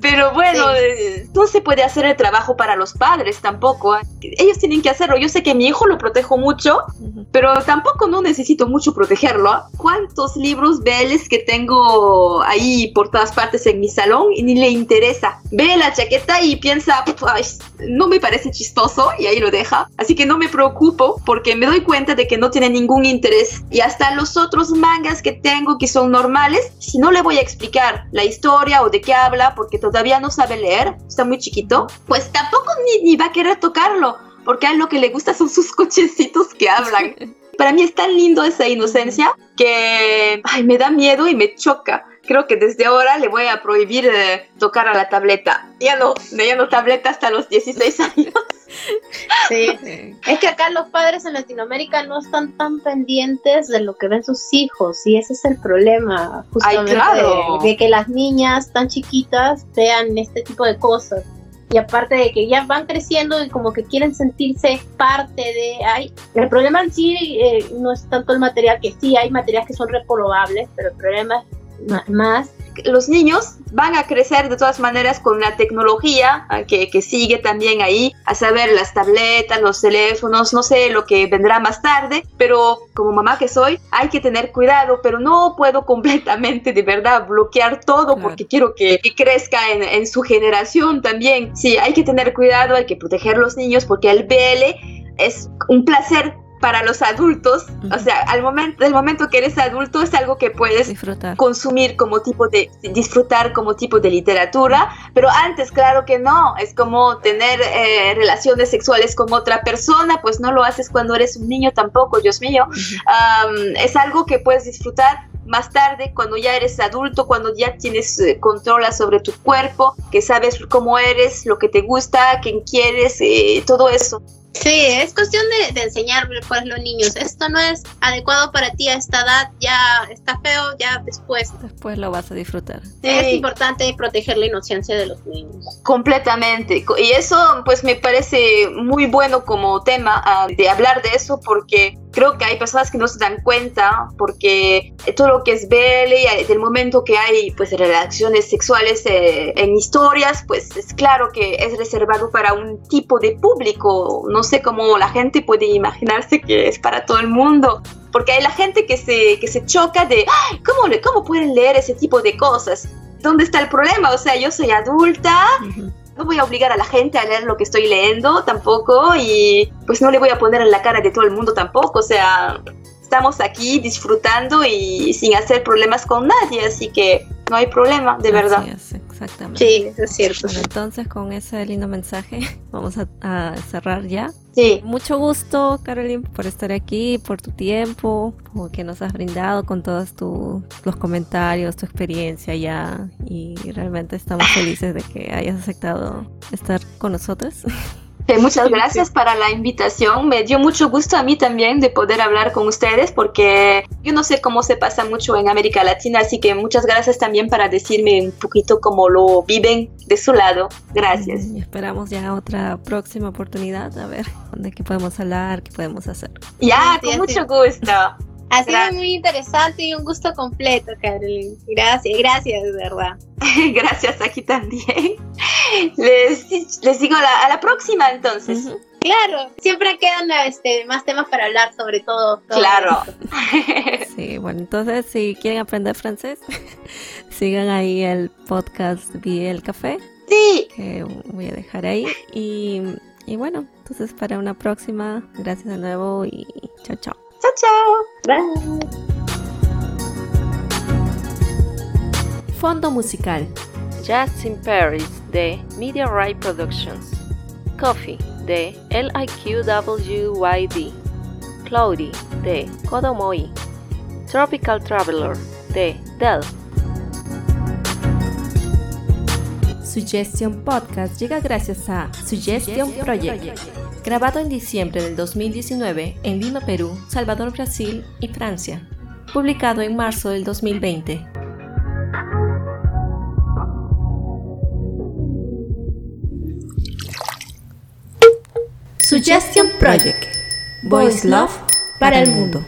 Pero bueno, eh, no se puede hacer el trabajo para los padres tampoco. ¿eh? Ellos tienen que hacerlo. Yo sé que mi hijo lo protejo mucho, pero tampoco no necesito mucho protegerlo. ¿Cuántos libros veles que tengo? tengo ahí por todas partes en mi salón y ni le interesa. Ve la chaqueta y piensa, no me parece chistoso y ahí lo deja. Así que no me preocupo porque me doy cuenta de que no tiene ningún interés. Y hasta los otros mangas que tengo que son normales, si no le voy a explicar la historia o de qué habla porque todavía no sabe leer, está muy chiquito, pues tampoco ni, ni va a querer tocarlo porque a lo que le gusta son sus cochecitos que hablan. Para mí es tan lindo esa inocencia que ay, me da miedo y me choca creo que desde ahora le voy a prohibir eh, tocar a la tableta. Ya no, ya no tableta hasta los 16 años. Sí. es que acá los padres en Latinoamérica no están tan pendientes de lo que ven sus hijos y ese es el problema justamente de, que las niñas tan chiquitas vean este tipo de cosas y aparte de que ya van creciendo y como que quieren sentirse parte de ay el problema en sí eh, no es tanto el material que sí hay materiales que son reprobables pero el problema es más los niños van a crecer de todas maneras con la tecnología ah, que, que, sigue también ahí, a saber las tabletas, los teléfonos, no sé lo que vendrá más tarde, pero como mamá que soy, hay que tener cuidado, pero no puedo completamente de verdad bloquear todo porque quiero que, que crezca en, en, su generación también. Sí, hay que tener cuidado, hay que proteger a los niños porque el BL es un placer para los adultos, o sea, al momento, del momento que eres adulto es algo que puedes disfrutar. consumir como tipo de, disfrutar como tipo de literatura, pero antes, claro que no, es como tener eh, relaciones sexuales con otra persona, pues no lo haces cuando eres un niño tampoco, Dios mío, es algo que puedes disfrutar más tarde, cuando ya eres adulto, cuando ya tienes eh, control sobre tu cuerpo, que sabes cómo eres, lo que te gusta, quién quieres, eh, todo eso. Sí, es cuestión de, de enseñar pues los niños. Esto no es adecuado para ti a esta edad, ya está feo, ya después. Después lo vas a disfrutar. Es importante proteger la inocencia de los niños. Completamente. Y eso pues me parece muy bueno como tema ah, de hablar de eso porque creo que hay personas que no se dan cuenta porque todo lo que es BL y del momento que hay pues relaciones sexuales eh, en historias pues es claro que es reservado para un tipo de público no sé cómo la gente puede imaginarse que es para todo el mundo porque hay la gente que se, que se choca de ¿cómo, ¿cómo pueden leer ese tipo de cosas? ¿Dónde está el problema? O sea, yo soy adulta, no voy a obligar a la gente a leer lo que estoy leyendo tampoco y pues no le voy a poner en la cara de todo el mundo tampoco, o sea, estamos aquí disfrutando y sin hacer problemas con nadie, así que no hay problema, de verdad. exactamente. Sí, es cierto. entonces, con ese lindo mensaje, vamos a, cerrar ya. Sí. Mucho gusto, Caroline, por estar aquí, por tu tiempo, por que nos has brindado con todos los comentarios, tu experiencia ya. Y realmente estamos felices de que hayas aceptado estar con nosotros. muchas gracias para la invitación. Me dio mucho gusto a mí también de poder hablar con ustedes porque yo no sé cómo se pasa mucho en América Latina, así que muchas gracias también para decirme un poquito cómo lo viven de su lado. Gracias. Y esperamos ya otra próxima oportunidad a ver de qué podemos hablar, qué podemos hacer. Ya, con mucho gusto. Ha sido muy interesante y un gusto completo, Carolina. Gracias, gracias, de verdad. gracias, aquí también. Les, les digo a la, próxima entonces. Claro, siempre quedan este, más temas para hablar sobre todo. claro. sí, bueno, entonces si quieren aprender francés, sigan ahí el podcast Vía el Café. Sí. Que voy a dejar ahí. Y, y bueno, entonces para una próxima, gracias de nuevo y chao, chao. Chao, chao. Bye. Fondo musical. Jazz in Paris de Media Right Productions. Coffee de LIQWYD. Cloudy de Kodomoi. Tropical Traveler de Dell. Suggestion Podcast llega gracias a Suggestion Project grabado en diciembre del 2019 en Lima, Perú, Salvador, Brasil y Francia, publicado en marzo del 2020. Suggestion Project. Voice Love para el mundo.